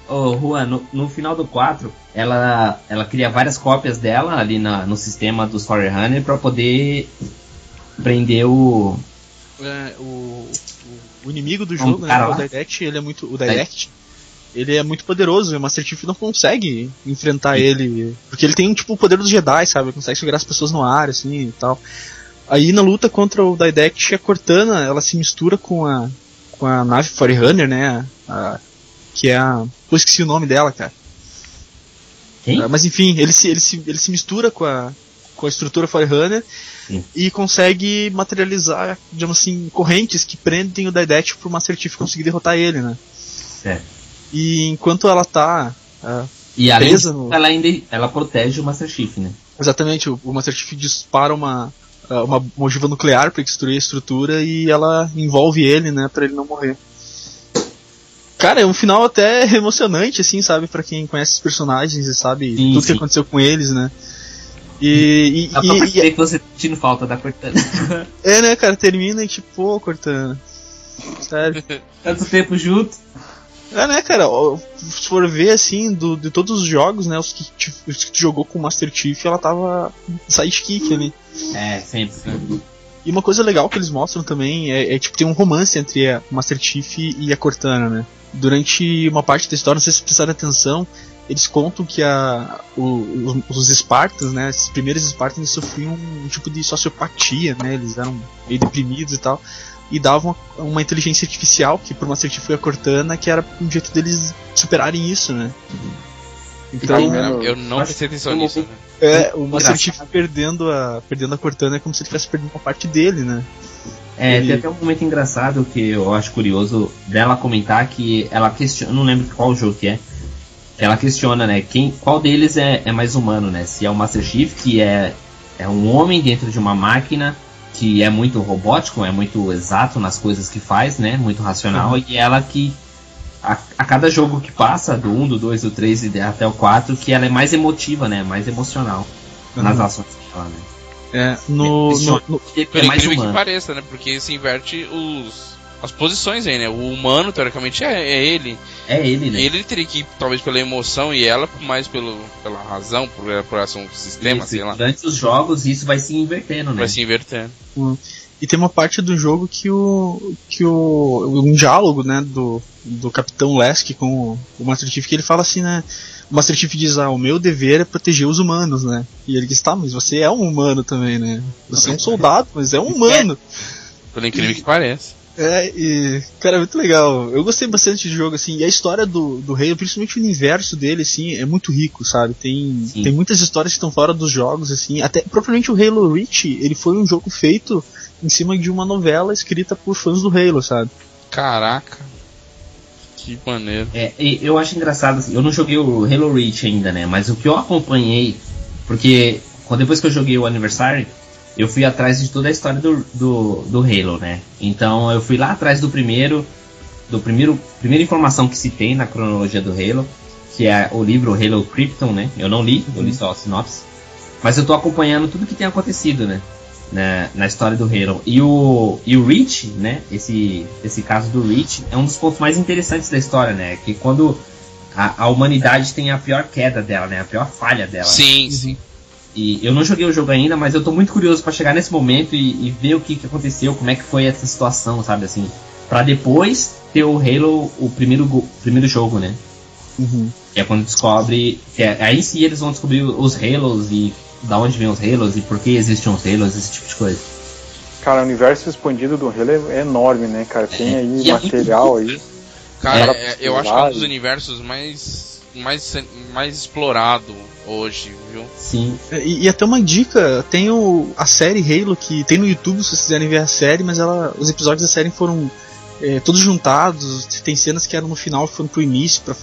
[SPEAKER 4] Ô, Juan, no, no, final do 4, ela, ela cria várias cópias dela ali na, no sistema do Forerunner para poder prender o,
[SPEAKER 3] é, o, o, inimigo do jogo, um né, o Direct, ele é muito. O Direct. Ele é muito poderoso, e o Master Chief não consegue enfrentar Sim. ele. Porque ele tem tipo o poder dos Jedi, sabe? Ele consegue segurar as pessoas no ar, assim e tal. Aí na luta contra o Direct, a Cortana, ela se mistura com a. com a nave Forerunner, né? A, que é a. Pô, esqueci o nome dela, cara.
[SPEAKER 4] Quem?
[SPEAKER 3] mas enfim, ele se, ele, se, ele se mistura com a, com a estrutura Forerunner e consegue materializar, digamos assim, correntes que prendem o Daidet pro Master Chief conseguir derrotar ele, né?
[SPEAKER 4] É.
[SPEAKER 3] E enquanto ela tá uh,
[SPEAKER 4] e presa no... ela ainda ela protege o Master Chief, né?
[SPEAKER 3] Exatamente, o, o Master Chief dispara uma uh, uma ogiva nuclear para destruir a estrutura e ela envolve ele, né, para ele não morrer. Cara, é um final até [laughs] emocionante, assim, sabe, para quem conhece os personagens e sabe sim, tudo sim. que aconteceu com eles, né? E. e
[SPEAKER 4] Dá pra e, que você tá sentindo falta da Cortana. [laughs]
[SPEAKER 3] é, né, cara? Termina e tipo, pô, Cortana. Sério. [laughs]
[SPEAKER 4] Tanto tempo junto.
[SPEAKER 3] É, né, cara? Se for ver, assim, do, de todos os jogos, né, os que, os que jogou com o Master Chief, ela tava sidekick ali.
[SPEAKER 4] É, sempre.
[SPEAKER 3] E uma coisa legal que eles mostram também é, é tipo, tem um romance entre a Master Chief e a Cortana, né? Durante uma parte da história, não sei se prestaram atenção, eles contam que a, o, os Espartans, né, esses primeiros Espartans sofriam um tipo de sociopatia, né, eles eram meio deprimidos e tal, e davam uma, uma inteligência artificial, que por uma certidão foi a Cortana, que era um jeito deles superarem isso, né.
[SPEAKER 1] Então, eu não prestei atenção nisso. Né?
[SPEAKER 3] É, o Master Chief perdendo a, perdendo a Cortana é como se ele tivesse perdendo uma parte dele, né.
[SPEAKER 4] É, ele... tem até um momento engraçado que eu acho curioso dela comentar que ela questiona, não lembro qual jogo que é, ela questiona, né, quem, qual deles é, é mais humano, né? Se é o Master Chief, que é, é um homem dentro de uma máquina que é muito robótico, é muito exato nas coisas que faz, né? Muito racional, uhum. e ela que a, a, cada jogo que passa, do 1, do 2, do 3 e até o 4, que ela é mais emotiva, né? Mais emocional uhum. nas ações dela, né?
[SPEAKER 3] É, no. no, no,
[SPEAKER 1] é mais humano. que pareça, né? Porque se inverte os as posições aí, né? O humano, teoricamente, é, é ele.
[SPEAKER 4] É ele, né?
[SPEAKER 1] Ele teria que ir, talvez, pela emoção e ela mais pelo, pela razão, por, por essa um sistema,
[SPEAKER 4] isso,
[SPEAKER 1] sei lá.
[SPEAKER 4] Durante os jogos, isso vai se invertendo, né?
[SPEAKER 1] Vai se invertendo.
[SPEAKER 3] Hum. E tem uma parte do jogo que o. que o. um diálogo, né, do, do Capitão Lesk com o Master Chief, que ele fala assim, né? O Master Chief diz, ah, o meu dever é proteger os humanos, né? E ele diz, tá, mas você é um humano também, né? Você é um soldado, mas é um humano.
[SPEAKER 1] É. Pelo incrível que pareça.
[SPEAKER 3] É, e. Cara, é muito legal. Eu gostei bastante do jogo, assim, e a história do, do Halo, principalmente o universo dele, assim, é muito rico, sabe? Tem, tem muitas histórias que estão fora dos jogos, assim. Até propriamente o Halo Reach, ele foi um jogo feito em cima de uma novela escrita por fãs do Halo, sabe?
[SPEAKER 1] Caraca. Que maneiro.
[SPEAKER 4] É, eu acho engraçado, assim, eu não joguei o Halo Reach ainda, né? Mas o que eu acompanhei, porque depois que eu joguei o Anniversary, eu fui atrás de toda a história do, do, do Halo, né? Então eu fui lá atrás do primeiro, do primeiro, primeira informação que se tem na cronologia do Halo, que é o livro Halo Krypton, né? Eu não li, eu li só a sinopse. Mas eu tô acompanhando tudo que tem acontecido, né? Na, na história do Halo. E o, e o Reach, né? Esse, esse caso do Reach é um dos pontos mais interessantes da história, né? Que quando a, a humanidade tem a pior queda dela, né? A pior falha dela.
[SPEAKER 1] Sim, né? sim.
[SPEAKER 4] E eu não joguei o jogo ainda, mas eu tô muito curioso para chegar nesse momento e, e, ver o que, que aconteceu, como é que foi essa situação, sabe assim. para depois ter o Halo, o primeiro, primeiro jogo, né?
[SPEAKER 3] Uhum.
[SPEAKER 4] Que é quando descobre. Que é, aí sim eles vão descobrir os Halos e da onde vem os Halos e por que existem os Halos, esse tipo de coisa.
[SPEAKER 2] Cara, o universo expandido do Halo é enorme, né, cara? Tem é, aí é material é aí.
[SPEAKER 1] Cara, é, eu acho que é um dos universos mais mais, mais explorado hoje, viu?
[SPEAKER 3] Sim. É, e, e, até uma dica, tem o, a série Halo que tem no YouTube se vocês quiserem ver a série, mas ela, os episódios da série foram é, todos juntados, tem cenas que eram no final foram pro início para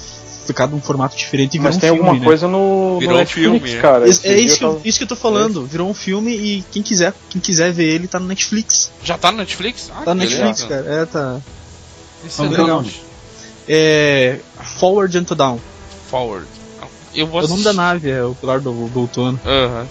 [SPEAKER 3] ficar num formato diferente e
[SPEAKER 2] Mas tem
[SPEAKER 3] filme,
[SPEAKER 2] alguma
[SPEAKER 3] né?
[SPEAKER 2] coisa no,
[SPEAKER 1] virou
[SPEAKER 2] no
[SPEAKER 1] Netflix, filme,
[SPEAKER 2] cara.
[SPEAKER 3] É, é isso, tava... isso que eu tô falando, virou um filme e quem quiser, quem quiser ver ele tá no Netflix.
[SPEAKER 1] Já tá no Netflix?
[SPEAKER 3] Ah, tá no Netflix, cara. É, tá.
[SPEAKER 1] Isso é legal.
[SPEAKER 3] É. Forward and Down.
[SPEAKER 1] Forward.
[SPEAKER 3] Eu vou assistir. O nome da nave é o Pilar do, do Outono.
[SPEAKER 1] Aham. Uhum.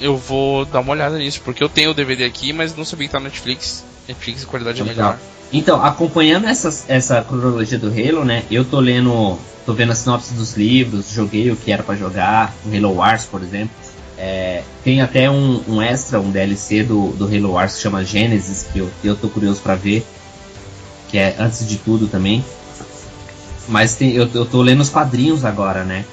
[SPEAKER 1] Eu vou dar uma olhada nisso, porque eu tenho o DVD aqui, mas não sabia que tá no Netflix. Netflix qualidade
[SPEAKER 4] Legal.
[SPEAKER 1] melhor.
[SPEAKER 4] Então, acompanhando essa, essa cronologia do Halo, né? Eu tô lendo. tô vendo a sinopse dos livros, joguei o que era para jogar, o Halo Wars, por exemplo. É, tem até um, um, extra, um DLC do, do Halo Wars que chama Genesis, que eu, eu tô curioso para ver. Que é antes de tudo também. Mas tem, eu, eu tô lendo os quadrinhos agora, né?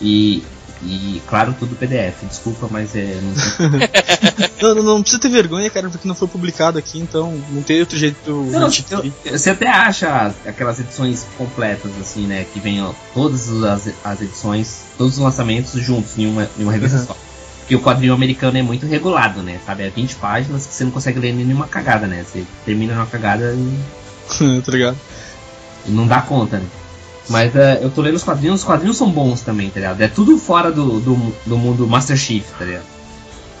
[SPEAKER 4] E, e claro, tudo PDF. Desculpa, mas é. [laughs]
[SPEAKER 3] Não, não, não, precisa ter vergonha, cara, porque não foi publicado aqui, então não tem outro jeito. Não,
[SPEAKER 4] você até acha aquelas edições completas, assim, né? Que vem ó, todas as, as edições, todos os lançamentos juntos em uma, em uma revista uhum. só. Porque o quadrinho americano é muito regulado, né? Sabe? É 20 páginas que você não consegue ler nenhuma cagada, né? Você termina numa cagada
[SPEAKER 3] e. [laughs] tá ligado?
[SPEAKER 4] E não dá conta, né? Mas é, eu tô lendo os quadrinhos, os quadrinhos são bons também, tá ligado? É tudo fora do, do, do mundo Master Chief, tá ligado?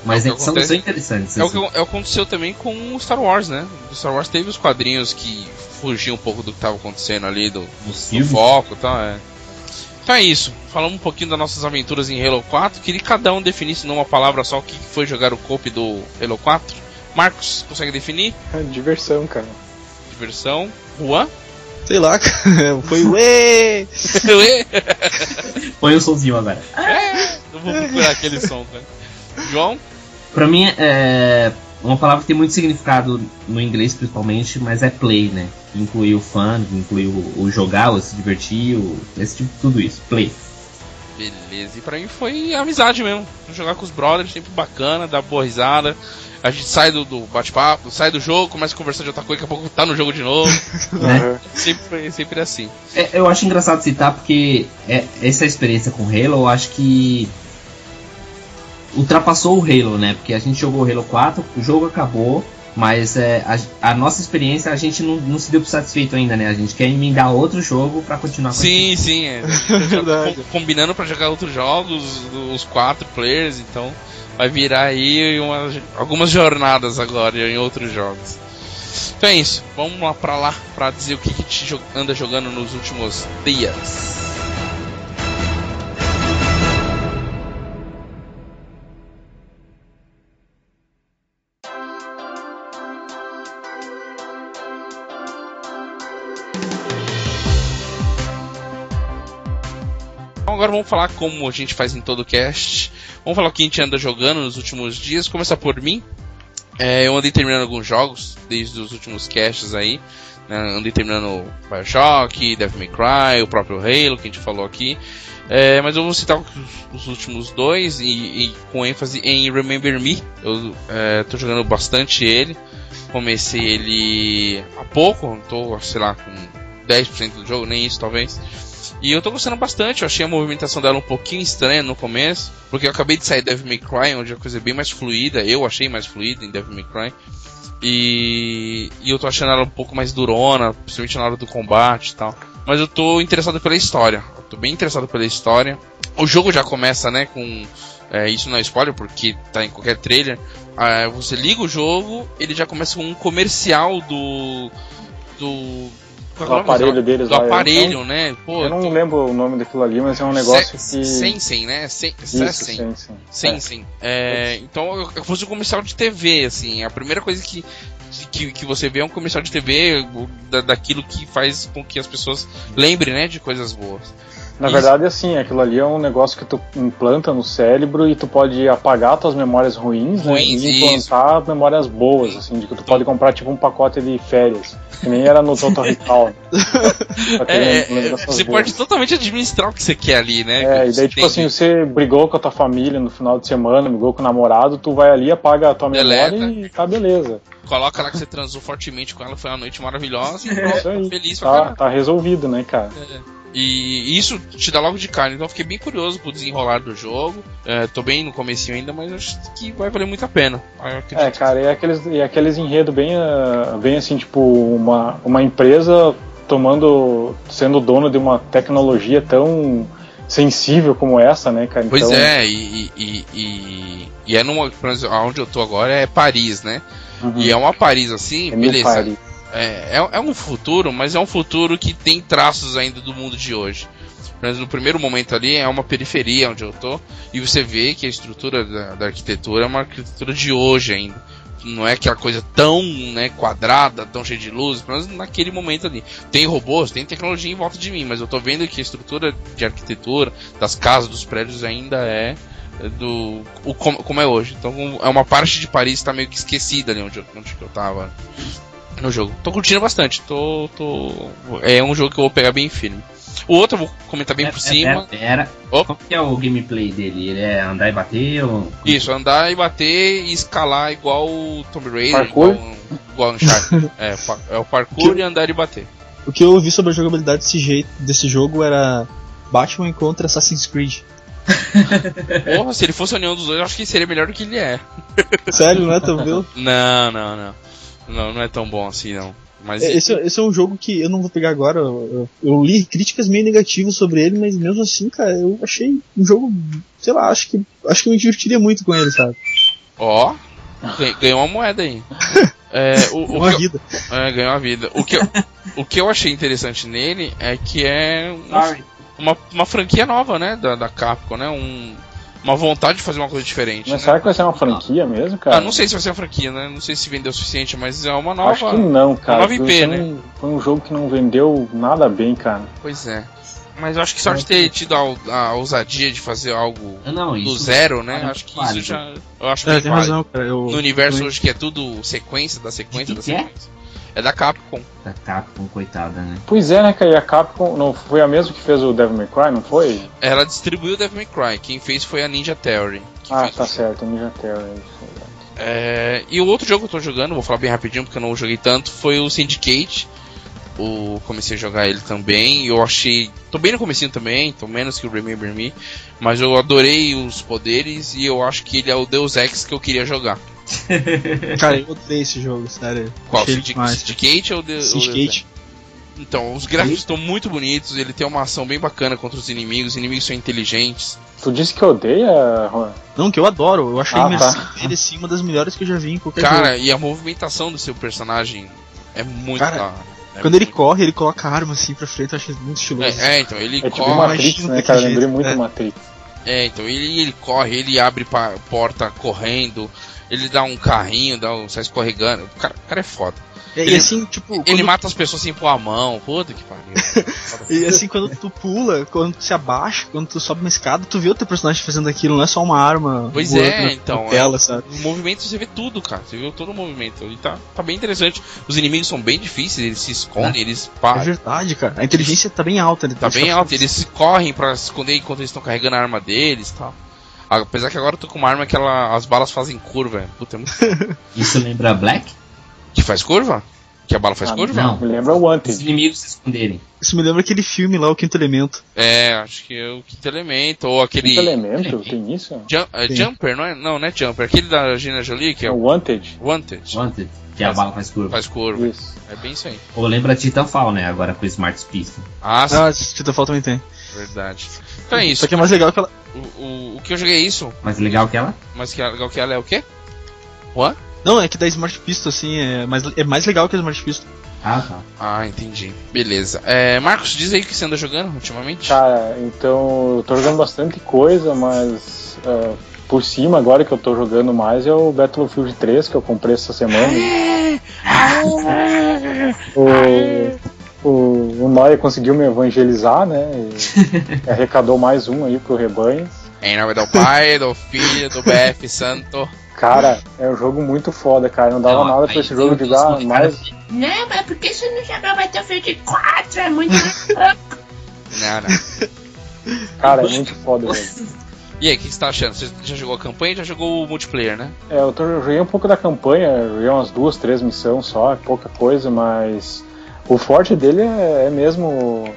[SPEAKER 4] Mas é, são, são interessantes.
[SPEAKER 1] É, assim. o que é aconteceu também com o Star Wars, né? O Star Wars teve os quadrinhos que fugiam um pouco do que estava acontecendo ali, do, do foco e tal. É. Então é isso. Falamos um pouquinho das nossas aventuras em Halo 4. Queria que cada um definisse numa palavra só o que foi jogar o cope do Halo 4. Marcos, consegue definir?
[SPEAKER 2] É, diversão, cara.
[SPEAKER 1] Diversão. Juan?
[SPEAKER 3] Sei lá, [laughs] foi uê! [laughs]
[SPEAKER 4] uê! Põe o somzinho agora.
[SPEAKER 1] É, eu vou procurar aquele som, cara. João?
[SPEAKER 4] Pra mim, é uma palavra que tem muito significado no inglês, principalmente, mas é play, né? Inclui o fun, inclui o, o jogar, o se divertir, o, esse tipo tudo isso. Play.
[SPEAKER 1] Beleza, e pra mim foi amizade mesmo. Jogar com os brothers, sempre bacana, dar boa risada a gente sai do, do bate-papo, sai do jogo, começa a conversar de outra coisa, daqui a pouco tá no jogo de novo. [laughs] né? sempre, sempre assim.
[SPEAKER 4] É, eu acho engraçado citar porque é, essa experiência com Halo, eu acho que ultrapassou o Halo, né? Porque a gente jogou o Halo 4, o jogo acabou, mas é, a, a, nossa experiência a gente não, não se deu por satisfeito ainda, né? A gente quer emendar outro jogo para continuar com
[SPEAKER 1] Sim, sim, é. [laughs] combinando para jogar outros jogos, os quatro players, então vai virar aí uma, algumas jornadas agora em outros jogos. Então é isso, vamos lá pra lá pra dizer o que, que te anda jogando nos últimos dias. Então agora vamos falar como a gente faz em todo o cast. Vamos falar o que a gente anda jogando nos últimos dias. Começar por mim. É, eu andei terminando alguns jogos desde os últimos casts aí. Né? Andei terminando Bioshock, Devil May Cry, o próprio Halo que a gente falou aqui. É, mas eu vou citar os, os últimos dois e, e, com ênfase em Remember Me. Eu é, tô jogando bastante ele. Comecei ele há pouco, tô, sei lá, com 10% do jogo, nem isso talvez. E eu tô gostando bastante, eu achei a movimentação dela um pouquinho estranha no começo, porque eu acabei de sair Devil May Cry, onde a coisa é bem mais fluida, eu achei mais fluida em Devil May Cry. E, e eu tô achando ela um pouco mais durona, principalmente na hora do combate e tal. Mas eu tô interessado pela história, eu tô bem interessado pela história. O jogo já começa, né, com é, isso não é spoiler porque tá em qualquer trailer. É, você liga o jogo, ele já começa com um comercial do do
[SPEAKER 2] do aparelho deles
[SPEAKER 1] do lá. aparelho, então, né?
[SPEAKER 2] Pô, eu não tô... lembro o nome daquilo ali, mas é um negócio
[SPEAKER 1] Se, que. Sensem, né? Sen,
[SPEAKER 2] Sensem.
[SPEAKER 1] Sensem. É. É, então, eu fosse um comercial de TV, assim. A primeira coisa que, que, que você vê é um comercial de TV da, daquilo que faz com que as pessoas lembrem, né, de coisas boas.
[SPEAKER 2] Na verdade, assim, aquilo ali é um negócio que tu implanta no cérebro e tu pode apagar tuas memórias ruins, ruins né, e implantar isso. memórias boas, assim, de que tu pode comprar tipo um pacote de férias, que nem era no Total Recall. Né? [laughs]
[SPEAKER 1] é, é você boas. pode totalmente administrar o que você quer ali, né?
[SPEAKER 2] É, e daí, tipo assim, você brigou com a tua família no final de semana, brigou com o namorado, tu vai ali, apaga a tua Deleta. memória e tá beleza.
[SPEAKER 1] Coloca lá que você transou fortemente com ela, foi uma noite maravilhosa, [laughs] e pronto,
[SPEAKER 2] feliz tá, tá resolvido, né, cara? É.
[SPEAKER 1] E isso te dá logo de cara. Então eu fiquei bem curioso pro desenrolar do jogo. É, tô bem no começo ainda, mas acho que vai valer muito a pena.
[SPEAKER 2] É, cara, e aqueles, e aqueles enredos bem, uh, bem assim, tipo, uma, uma empresa tomando. sendo dono de uma tecnologia tão sensível como essa, né, cara?
[SPEAKER 1] Pois então... é, e, e, e, e, é numa. Onde eu tô agora é Paris, né? Uhum. E é uma Paris assim, é beleza. Paris. É, é, é, um futuro, mas é um futuro que tem traços ainda do mundo de hoje. Mas no primeiro momento ali é uma periferia onde eu tô, e você vê que a estrutura da, da arquitetura é uma arquitetura de hoje ainda não é aquela coisa tão né, quadrada, tão cheia de luz, mas naquele momento ali. Tem robôs, tem tecnologia em volta de mim, mas eu tô vendo que a estrutura de arquitetura das casas, dos prédios ainda é do o, como, como é hoje. Então é uma parte de Paris que tá meio que esquecida ali onde eu, onde eu tava no jogo. Tô curtindo bastante, tô, tô é um jogo que eu vou pegar bem firme. O outro eu vou comentar bem é, por cima.
[SPEAKER 4] Pera, oh. Como que é o gameplay dele? Ele é andar e bater? Ou...
[SPEAKER 1] Isso, andar e bater e escalar igual o Tomb Raider, parkour? igual, igual Uncharted. [laughs] é, é o parkour que, e andar e bater.
[SPEAKER 3] O que eu ouvi sobre a jogabilidade desse, jeito, desse jogo era Batman contra Assassin's Creed. [laughs]
[SPEAKER 1] Porra, se ele fosse a união dos dois, eu acho que seria melhor do que ele é.
[SPEAKER 3] Sério, não é tão bom?
[SPEAKER 1] Não, não, não. Não, não é tão bom assim, não. Mas
[SPEAKER 3] é, esse, esse, é um jogo que eu não vou pegar agora. Eu, eu, li críticas meio negativas sobre ele, mas mesmo assim, cara, eu achei um jogo, sei lá, acho que acho que eu me divertiria muito com ele, sabe?
[SPEAKER 1] Ó, oh, ganhou uma moeda aí. [laughs]
[SPEAKER 3] É, o, o uma vida.
[SPEAKER 1] Eu, é, ganhou uma vida. O que, eu, o que eu achei interessante nele é que é uma, uma, uma franquia nova, né, da, da Capcom, né? Um, uma vontade de fazer uma coisa diferente.
[SPEAKER 2] Mas
[SPEAKER 1] né?
[SPEAKER 2] será que vai ser uma franquia mesmo, cara?
[SPEAKER 1] Ah, não sei se vai ser uma franquia, né? Não sei se vendeu o suficiente, mas é uma nova.
[SPEAKER 2] Acho que não, cara.
[SPEAKER 1] Uma nova IP, né?
[SPEAKER 2] Foi um jogo que não vendeu nada bem, cara.
[SPEAKER 1] Pois é. Mas eu acho que só de ter tido a, a ousadia de fazer algo não, do zero, né? Acho que isso já. Eu acho é,
[SPEAKER 3] tem razão, cara. Eu,
[SPEAKER 1] no universo eu... hoje que é tudo sequência da sequência da sequência. É? É da Capcom.
[SPEAKER 4] Da Capcom, coitada, né?
[SPEAKER 2] Pois é, né, cara? E a Capcom não foi a mesma que fez o Devil May Cry, não foi?
[SPEAKER 1] Ela distribuiu o Devil May Cry. Quem fez foi a Ninja Theory.
[SPEAKER 2] Ah, tá certo, Ninja Theory.
[SPEAKER 1] É, e o outro jogo que eu tô jogando, vou falar bem rapidinho porque eu não joguei tanto, foi o Syndicate. O, comecei a jogar ele também. Eu achei. Tô bem no comecinho também, tô menos que o Remember Me. Mas eu adorei os poderes e eu acho que ele é o Deus Ex que eu queria jogar. [laughs]
[SPEAKER 3] Cara, eu odeio esse jogo, sério.
[SPEAKER 1] Qual? Syndicate ou The
[SPEAKER 3] Syndicate?
[SPEAKER 1] Então, os gráficos estão muito bonitos, ele tem uma ação bem bacana contra os inimigos, os inimigos são inteligentes.
[SPEAKER 2] Tu disse que odeia, Juan?
[SPEAKER 3] Não, que eu adoro. Eu achei ah, tá. ele sim uma das melhores que eu já vi em qualquer
[SPEAKER 1] Cara,
[SPEAKER 3] jogo.
[SPEAKER 1] e a movimentação do seu personagem é muito
[SPEAKER 3] Cara, é quando muito... ele corre, ele coloca a arma assim pra frente, eu acho muito estiloso.
[SPEAKER 1] É, é então, ele
[SPEAKER 2] é
[SPEAKER 1] corre.
[SPEAKER 2] Tipo Matrix, né, cara? Lembrei muito é. Matrix.
[SPEAKER 1] É, então, ele, ele corre, ele abre porta correndo, ele dá um carrinho, dá um, sai escorregando. O cara, o cara é foda.
[SPEAKER 3] E, ele, assim, tipo.
[SPEAKER 1] Ele quando... mata as pessoas sem pôr a mão. Puta que pariu. [laughs]
[SPEAKER 3] e assim, quando tu pula, quando tu se abaixa, quando tu sobe uma escada, tu vê o teu personagem fazendo aquilo, não é só uma arma.
[SPEAKER 1] Pois é, então. Tela, é, sabe? O movimento você vê tudo, cara. Você vê todo o movimento. E tá, tá bem interessante. Os inimigos são bem difíceis, eles se escondem, é. eles
[SPEAKER 3] param. É verdade, cara. A inteligência tá bem alta.
[SPEAKER 1] Tá bem alta, eles correm pra se esconder enquanto eles estão carregando a arma deles e tal. Apesar que agora eu tô com uma arma que ela, as balas fazem curva. Puta, é muito... [laughs]
[SPEAKER 4] Isso lembra Black?
[SPEAKER 1] Que faz curva? Que a bala faz ah, curva?
[SPEAKER 2] Não, me lembra o Wanted.
[SPEAKER 4] Os inimigos se esconderem.
[SPEAKER 3] Isso me lembra aquele filme lá, O Quinto Elemento.
[SPEAKER 1] É, acho que é o Quinto Elemento, ou aquele...
[SPEAKER 2] Quinto Elemento? Tem isso?
[SPEAKER 1] Jum, é, Jumper, não é? Não, não é Jumper. Aquele da Gina Jolie, que é, é o...
[SPEAKER 2] Wanted.
[SPEAKER 1] Wanted.
[SPEAKER 4] Wanted. Que a bala faz curva.
[SPEAKER 1] Faz curva.
[SPEAKER 2] Isso.
[SPEAKER 1] É bem isso aí.
[SPEAKER 4] Ou lembra Titanfall, né? Agora com o Smart Pistol.
[SPEAKER 3] Ah, sim. Ah, Titanfall também tem.
[SPEAKER 1] Verdade. Então é isso.
[SPEAKER 3] Só que é mais legal que ela.
[SPEAKER 1] O, o, o que eu joguei é isso.
[SPEAKER 4] Mais legal que ela?
[SPEAKER 1] Mais legal que ela é o quê? What?
[SPEAKER 3] Não, é que da Smart Pistol, assim, é mais, é mais legal que a Smart Pistol.
[SPEAKER 4] Ah, tá.
[SPEAKER 1] Ah, entendi. Beleza. É, Marcos, diz aí o que você anda jogando ultimamente.
[SPEAKER 2] Cara, então eu tô jogando bastante coisa, mas uh, por cima agora que eu tô jogando mais é o Battlefield 3 que eu comprei essa semana. o, o, o Noia conseguiu me evangelizar, né? E [laughs] arrecadou mais um aí pro rebanho.
[SPEAKER 1] Em nome do Pai, do Filho, do BF Santo.
[SPEAKER 2] Cara, é um jogo muito foda, cara. Não dava não, nada pra esse jogo de dar mais.
[SPEAKER 5] Não, mas por que você não joga Battlefield 4? É muito [laughs]
[SPEAKER 1] Não, não. [laughs]
[SPEAKER 2] Cara, é muito foda, velho.
[SPEAKER 1] E aí, o que você tá achando? Você já jogou a campanha já jogou o multiplayer, né?
[SPEAKER 2] É, eu, tô, eu joguei um pouco da campanha, joguei umas duas, três missões só, é pouca coisa, mas o forte dele é, é mesmo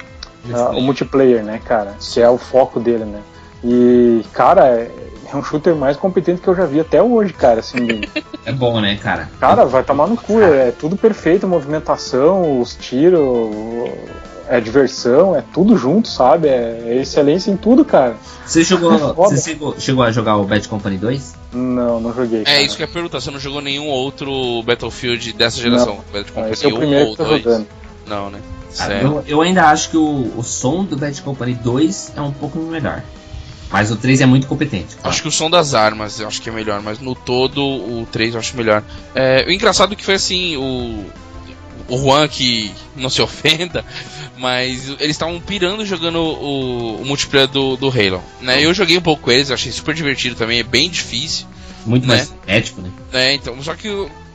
[SPEAKER 2] Uh, o multiplayer, né, cara? Que é o foco dele, né? E, cara, é, é um shooter mais competente que eu já vi até hoje, cara. Assim, [laughs]
[SPEAKER 4] é bom, né, cara?
[SPEAKER 2] Cara, vai tomar no cu. É tudo perfeito, movimentação, os tiros, é diversão, é tudo junto, sabe? É, é excelência em tudo, cara.
[SPEAKER 4] Você jogou. [laughs] você chegou, chegou, a jogar o Bad Company 2?
[SPEAKER 2] Não, não joguei.
[SPEAKER 1] Cara. É isso que eu ia perguntar, você não jogou nenhum outro Battlefield dessa geração?
[SPEAKER 2] Não. Bad Company esse é o primeiro ou que 2? Jogando.
[SPEAKER 1] Não, né?
[SPEAKER 4] eu, eu, ainda acho que o, o som do Bad Company 2 é um pouco melhor. Mas o 3 é muito competente.
[SPEAKER 1] Claro. Acho que o som das armas eu acho que é melhor, mas no todo o 3 eu acho melhor. É, o engraçado é que foi assim, o. O Juan que não se [laughs] ofenda, mas eles estavam pirando jogando o, o, multiplayer do, do Halo. Né? Eu joguei um pouco com eles, achei super divertido também, é bem difícil.
[SPEAKER 4] Muito né? mais ético, né?
[SPEAKER 1] É, então, só que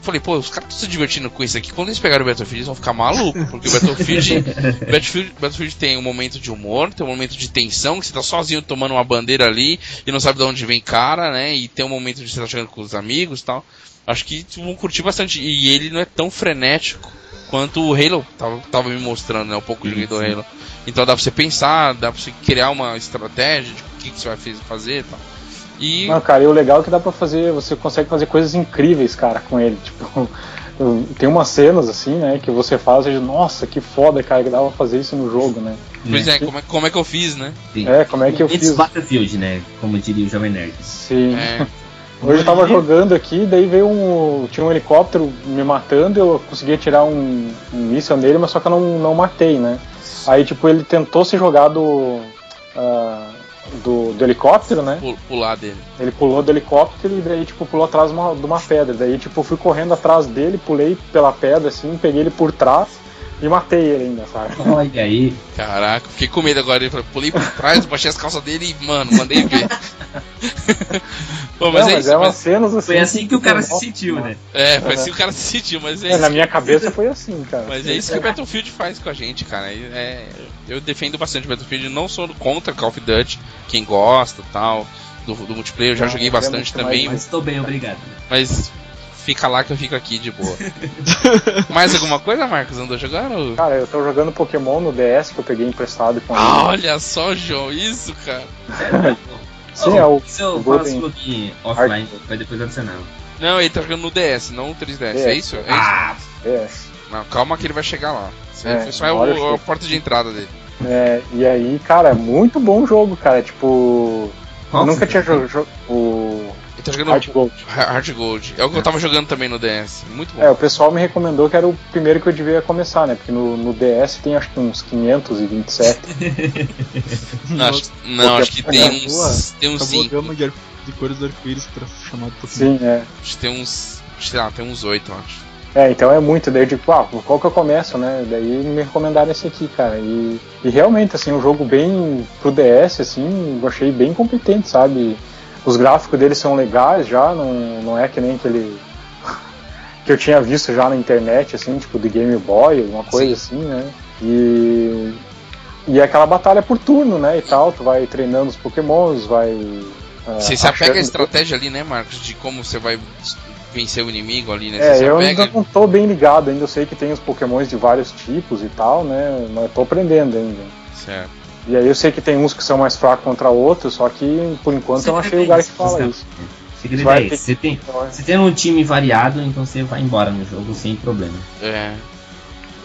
[SPEAKER 1] falei, pô, os caras estão se divertindo com isso aqui. Quando eles pegarem o Battlefield, eles vão ficar malucos. Porque o Battlefield, [laughs] Battlefield, Battlefield tem um momento de humor, tem um momento de tensão, que você tá sozinho tomando uma bandeira ali e não sabe de onde vem cara, né? E tem um momento de você tá jogando com os amigos e tal. Acho que vão curtir bastante. E ele não é tão frenético quanto o Halo tava, tava me mostrando, né? Um pouco de do Halo. Então dá pra você pensar, dá pra você criar uma estratégia de o que, que você vai fazer e tal.
[SPEAKER 2] E... Não, cara, e o legal é que dá pra fazer, você consegue fazer coisas incríveis, cara, com ele. Tipo, [laughs] tem umas cenas assim, né, que você faz e nossa, que foda, cara, que dava pra fazer isso no jogo, né?
[SPEAKER 1] Pois é, como é, como é que eu fiz, né?
[SPEAKER 2] Sim. É, como é que eu It's fiz.
[SPEAKER 4] Battlefield, né? Como diria o Jovem Nerd.
[SPEAKER 2] Sim. É. Hoje eu tava jogando aqui, daí veio um. Tinha um helicóptero me matando, eu consegui tirar um, um míssil nele, mas só que eu não, não matei, né? Aí, tipo, ele tentou se jogar do. Uh, do, do helicóptero, né?
[SPEAKER 1] Pular dele.
[SPEAKER 2] Ele pulou do helicóptero e daí, tipo, pulou atrás de uma, de uma pedra. Daí, tipo, fui correndo atrás dele, pulei pela pedra, assim, peguei ele por trás e matei ele ainda, sabe? [laughs]
[SPEAKER 4] Olha aí.
[SPEAKER 1] Caraca, fiquei com medo agora. Eu pulei por trás, baixei as calças dele e, mano, mandei ver. [laughs]
[SPEAKER 2] Pô, mas, não, é, mas isso, é mas... cenas
[SPEAKER 4] assim. Foi assim que o cara se sentiu, né?
[SPEAKER 1] É, foi assim que o cara se sentiu, mas é,
[SPEAKER 2] é Na minha cabeça foi assim, cara.
[SPEAKER 1] Mas é isso que o Battlefield faz com a gente, cara. É, eu defendo bastante o Battlefield, não sou contra Call of Duty, quem gosta tal, do, do multiplayer, eu já não, joguei bastante também.
[SPEAKER 4] Mas estou bem, obrigado.
[SPEAKER 1] Mas fica lá que eu fico aqui de boa. [laughs] Mais alguma coisa, Marcos? Andou jogando?
[SPEAKER 2] Cara, eu tô jogando Pokémon no DS que eu peguei emprestado com
[SPEAKER 1] ah, Olha só, João, isso, cara. [laughs]
[SPEAKER 2] Sim, oh, é o.
[SPEAKER 4] Se eu faço um pouquinho offline, vai depois adicionar.
[SPEAKER 1] Não, ele tá jogando no DS, não no 3DS, DS. é isso? É
[SPEAKER 4] ah,
[SPEAKER 2] DS.
[SPEAKER 1] Não, calma que ele vai chegar lá. Isso é, só é o, a porta de entrada dele.
[SPEAKER 2] É, e aí, cara, muito bom jogo, cara. Tipo. Nossa, eu nunca tinha jogado. O
[SPEAKER 1] tá jogando Hard Gold. Hard Gold. É o que eu tava jogando também no DS. Muito bom.
[SPEAKER 2] É, o pessoal me recomendou que era o primeiro que eu devia começar, né? Porque no, no DS tem acho que uns 527. [laughs]
[SPEAKER 1] não, acho, não, acho que tem uns. Tem uns 5.
[SPEAKER 3] gama de, de cores do arco-íris pra chamar de.
[SPEAKER 2] Sim, é.
[SPEAKER 1] Acho que tem uns. Sei lá, tem uns 8, acho.
[SPEAKER 2] É, então é muito. Daí eu digo, ah, qual que eu começo, né? Daí me recomendaram esse aqui, cara. E, e realmente, assim, um jogo bem pro DS, assim, eu achei bem competente, sabe? Os gráficos dele são legais já, não, não é que nem aquele [laughs] que eu tinha visto já na internet, assim, tipo de Game Boy, alguma coisa Sim. assim, né? E, e é aquela batalha por turno, né? E tal, tu vai treinando os pokémons, vai. Uh,
[SPEAKER 1] você se apega à estratégia ali, né, Marcos? De como você vai vencer o inimigo ali, né?
[SPEAKER 2] Você é, eu ainda não tô bem ligado, ainda eu sei que tem os pokémons de vários tipos e tal, né? Mas eu tô aprendendo ainda.
[SPEAKER 1] Certo.
[SPEAKER 2] E aí eu sei que tem uns que são mais fracos contra outros, só que por enquanto você eu não achei o lugar que fala isso.
[SPEAKER 4] Segredo é esse. Você tem, você tem um time variado, então você vai embora no jogo sem problema.
[SPEAKER 1] É.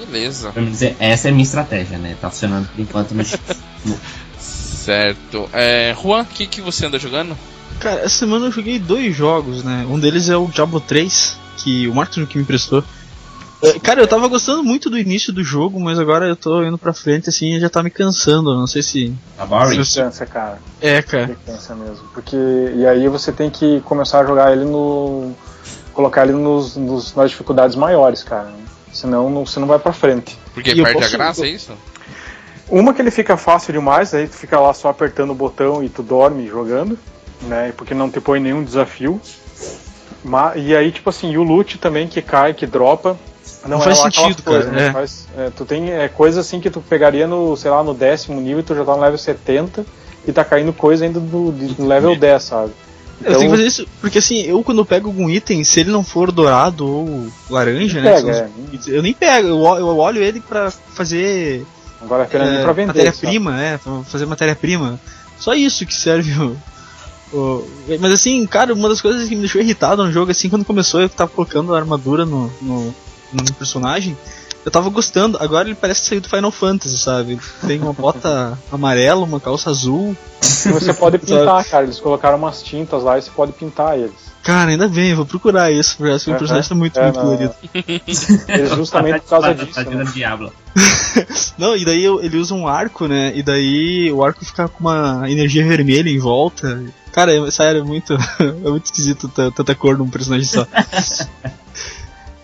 [SPEAKER 1] Beleza.
[SPEAKER 4] Pra dizer, essa é a minha estratégia, né? Tá funcionando por enquanto no [laughs]
[SPEAKER 1] Certo. É, Juan, o que, que você anda jogando?
[SPEAKER 3] Cara, essa semana eu joguei dois jogos, né? Um deles é o Diablo 3, que o Marcos que me emprestou. É, cara, eu tava gostando muito do início do jogo, mas agora eu tô indo pra frente assim e já tá me cansando. Não sei se.
[SPEAKER 4] Tá boring?
[SPEAKER 2] Se cansa, cara.
[SPEAKER 3] É, cara.
[SPEAKER 2] Cansa mesmo. Porque. E aí você tem que começar a jogar ele no. Colocar ele nos, nos nas dificuldades maiores, cara. Senão não, você não vai pra frente.
[SPEAKER 1] Porque e perde posso... a graça, é isso?
[SPEAKER 2] Uma que ele fica fácil demais, aí tu fica lá só apertando o botão e tu dorme jogando, né? Porque não te põe nenhum desafio. E aí, tipo assim, e o loot também que cai, que dropa,
[SPEAKER 3] não, não faz é sentido, cara. Coisa, é.
[SPEAKER 2] Faz, é, tu tem é, coisa assim que tu pegaria no, sei lá, no décimo nível e tu já tá no level 70 e tá caindo coisa ainda do, do level 10, sabe?
[SPEAKER 3] Então, eu tenho que fazer isso, porque assim, eu quando pego algum item, se ele não for dourado ou laranja, né?
[SPEAKER 2] Pega, é.
[SPEAKER 3] Eu nem pego, eu, eu olho ele pra fazer
[SPEAKER 2] Agora apenas é, pra vender.
[SPEAKER 3] Matéria-prima, é, pra fazer matéria-prima. Só isso que serve o, o, Mas assim, cara, uma das coisas que me deixou irritado no jogo, assim, quando começou, eu tava colocando a armadura no, no, no personagem. Eu tava gostando, agora ele parece sair do Final Fantasy, sabe? Tem uma bota [laughs] amarela, uma calça azul.
[SPEAKER 2] Você pode [laughs] pintar, cara. Eles colocaram umas tintas lá e você pode pintar eles.
[SPEAKER 3] Cara, ainda bem, eu vou procurar isso, porque acho que o personagem tá muito, é, muito colorido. [laughs]
[SPEAKER 2] É justamente por causa disso. Né?
[SPEAKER 4] Diablo.
[SPEAKER 3] não, e daí ele usa um arco, né? E daí o arco fica com uma energia vermelha em volta. Cara, é, sério, é muito, é muito esquisito tanta cor num personagem só.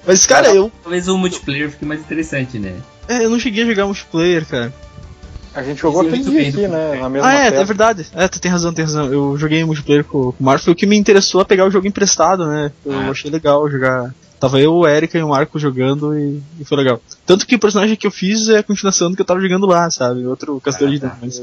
[SPEAKER 3] Mas, cara, eu.
[SPEAKER 4] Talvez o multiplayer fique mais interessante, né?
[SPEAKER 3] É, eu não cheguei a jogar multiplayer, cara.
[SPEAKER 2] A gente jogou aquele dia aqui, né? Na mesma
[SPEAKER 3] ah, é,
[SPEAKER 2] tela.
[SPEAKER 3] é verdade. É, tu tem razão, tem razão. Eu joguei multiplayer com, com o Marco, foi o que me interessou a pegar o jogo emprestado, né? Eu ah. achei legal jogar. Tava eu, o Erika e o Marco jogando e, e, foi legal. Tanto que o personagem que eu fiz é a continuação do que eu tava jogando lá, sabe? Outro Caçador ah, de tá. Demônios.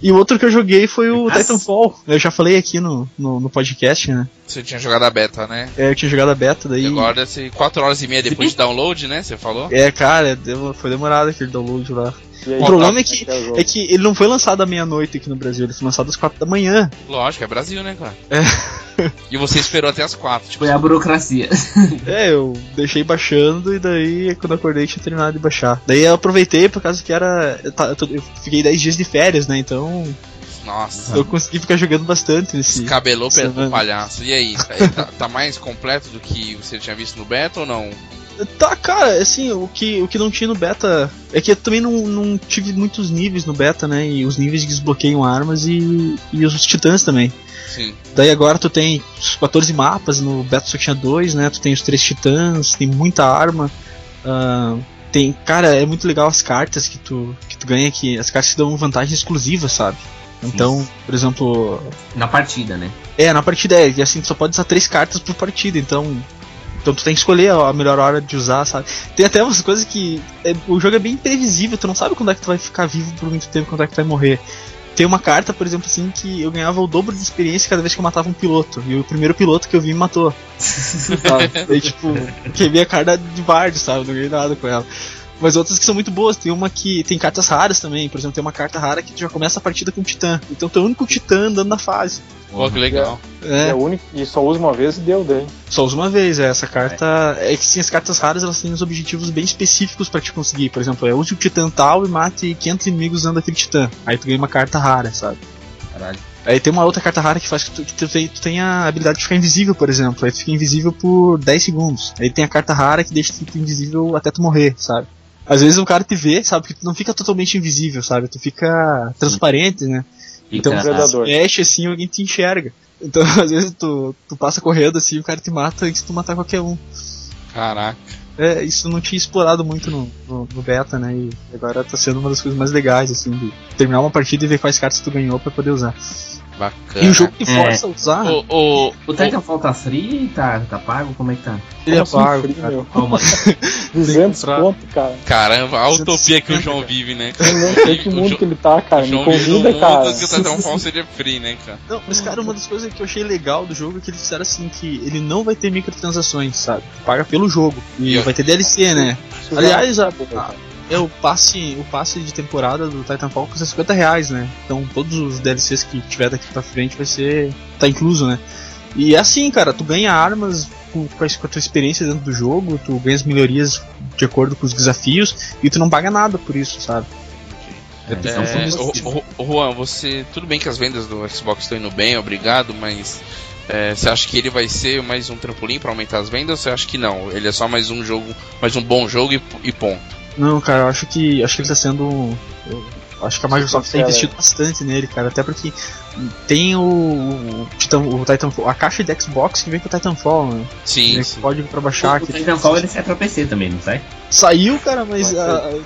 [SPEAKER 3] E o outro que eu joguei foi o Nossa. Titanfall. Eu já falei aqui no, no, no, podcast, né?
[SPEAKER 1] Você tinha jogado a beta, né?
[SPEAKER 3] É, eu tinha jogado a beta, daí. E
[SPEAKER 1] agora, 4 horas e meia depois de download, né? Você falou?
[SPEAKER 3] É, cara, foi demorado aquele download lá. O problema é que, é que ele não foi lançado à meia-noite aqui no Brasil, ele foi lançado às quatro da manhã.
[SPEAKER 1] Lógico, é Brasil, né, cara? É. E você esperou até as quatro.
[SPEAKER 4] Tipo, foi a burocracia. [laughs]
[SPEAKER 3] É, eu deixei baixando e daí quando acordei tinha terminado de baixar. Daí eu aproveitei por causa que era. Eu, eu fiquei 10 dias de férias, né? Então.
[SPEAKER 1] Nossa.
[SPEAKER 3] Eu consegui ficar jogando bastante nesse.
[SPEAKER 1] Cabelou pelo palhaço. E aí? Tá, tá mais completo do que você tinha visto no beta ou não?
[SPEAKER 3] Tá, cara, assim, o que, o que não tinha no beta é que eu também não, não tive muitos níveis no beta, né? E os níveis desbloqueiam armas e, e os titãs também.
[SPEAKER 1] Sim.
[SPEAKER 3] Daí agora tu tem os 14 mapas, no beta só tinha dois, né? Tu tem os três titãs, tem muita arma. Uh, tem, cara, é muito legal as cartas que tu, que tu ganha, que as cartas te dão vantagem exclusiva, sabe? Então, por exemplo.
[SPEAKER 4] Na partida, né?
[SPEAKER 3] É, na partida é, e assim, tu só pode usar três cartas por partida, então então tu tem que escolher a melhor hora de usar, sabe? Tem até umas coisas que. É, o jogo é bem imprevisível, tu não sabe quando é que tu vai ficar vivo por muito tempo, quando é que tu vai morrer. Tem uma carta, por exemplo, assim, que eu ganhava o dobro de experiência cada vez que eu matava um piloto. E o primeiro piloto que eu vi me matou. [laughs] Aí, tipo, queimei a carta de Bard, sabe? Não ganhei nada com ela. Mas outras que são muito boas. Tem uma que tem cartas raras também. Por exemplo, tem uma carta rara que já começa a partida com um titã. Então tu é o único titã andando na fase.
[SPEAKER 1] Pô, que legal.
[SPEAKER 2] É. é único, e só usa uma vez e deu daí.
[SPEAKER 3] Só usa uma vez, é. Essa carta. É, é que sim, as cartas raras elas têm os objetivos bem específicos para te conseguir. Por exemplo, é use o titã tal e mate 500 inimigos usando aquele titã. Aí tu ganha uma carta rara, sabe?
[SPEAKER 4] Caralho.
[SPEAKER 3] Aí tem uma outra carta rara que faz que tu, que tu, tu tem a habilidade de ficar invisível, por exemplo. Aí tu fica invisível por 10 segundos. Aí tem a carta rara que deixa tu invisível até tu morrer, sabe? Às vezes um cara te vê, sabe? Porque tu não fica totalmente invisível, sabe? Tu fica transparente, né? Então,
[SPEAKER 2] se
[SPEAKER 3] mexe assim, alguém te enxerga. Então, [laughs] às vezes tu, tu passa correndo assim, o cara te mata antes de tu matar qualquer um.
[SPEAKER 1] Caraca.
[SPEAKER 3] É, isso não tinha explorado muito no, no, no, beta, né? E agora tá sendo uma das coisas mais legais, assim, de terminar uma partida e ver quais cartas tu ganhou para poder usar.
[SPEAKER 1] Bacana.
[SPEAKER 3] E o jogo que força é. a usar.
[SPEAKER 4] O, o, o Titanfall tá free? Tá, tá pago? Como é que tá?
[SPEAKER 3] Ele é pago. Free, cara.
[SPEAKER 2] 200 pontos, cara.
[SPEAKER 1] Caramba, a utopia que o João vive, né?
[SPEAKER 2] Cara? Eu não sei que mundo que ele tá, cara. Me convida, cara. que
[SPEAKER 1] o Titanfall seria free, né, cara?
[SPEAKER 3] Não, mas, cara, uma das coisas que eu achei legal do jogo é que eles disseram assim que ele não vai ter microtransações, sabe? Tu paga pelo jogo. E, e vai ter DLC, né? Aliás, a, a, é, o passe, o passe de temporada do Titanfall custa 50 reais, né? Então todos os DLCs que tiver daqui pra frente vai ser. tá incluso, né? E é assim, cara, tu ganha armas com, com a tua experiência dentro do jogo, tu ganha as melhorias de acordo com os desafios e tu não paga nada por isso, sabe?
[SPEAKER 1] É, é, o, o, Juan, você. Tudo bem que as vendas do Xbox estão indo bem, obrigado, mas é, você acha que ele vai ser mais um trampolim para aumentar as vendas ou você acha que não? Ele é só mais um jogo, mais um bom jogo e, e ponto?
[SPEAKER 3] Não, cara, eu acho que acho que ele tá sendo. Eu acho que a Microsoft tem investido bastante nele, cara. Até porque tem o, o, Titan, o Titanfall, a caixa de Xbox que vem com o Titanfall, né?
[SPEAKER 1] Sim. sim.
[SPEAKER 3] Código pra baixar.
[SPEAKER 4] O, o Titanfall ele sai pra PC também, não sai?
[SPEAKER 3] Saiu, cara, mas uh,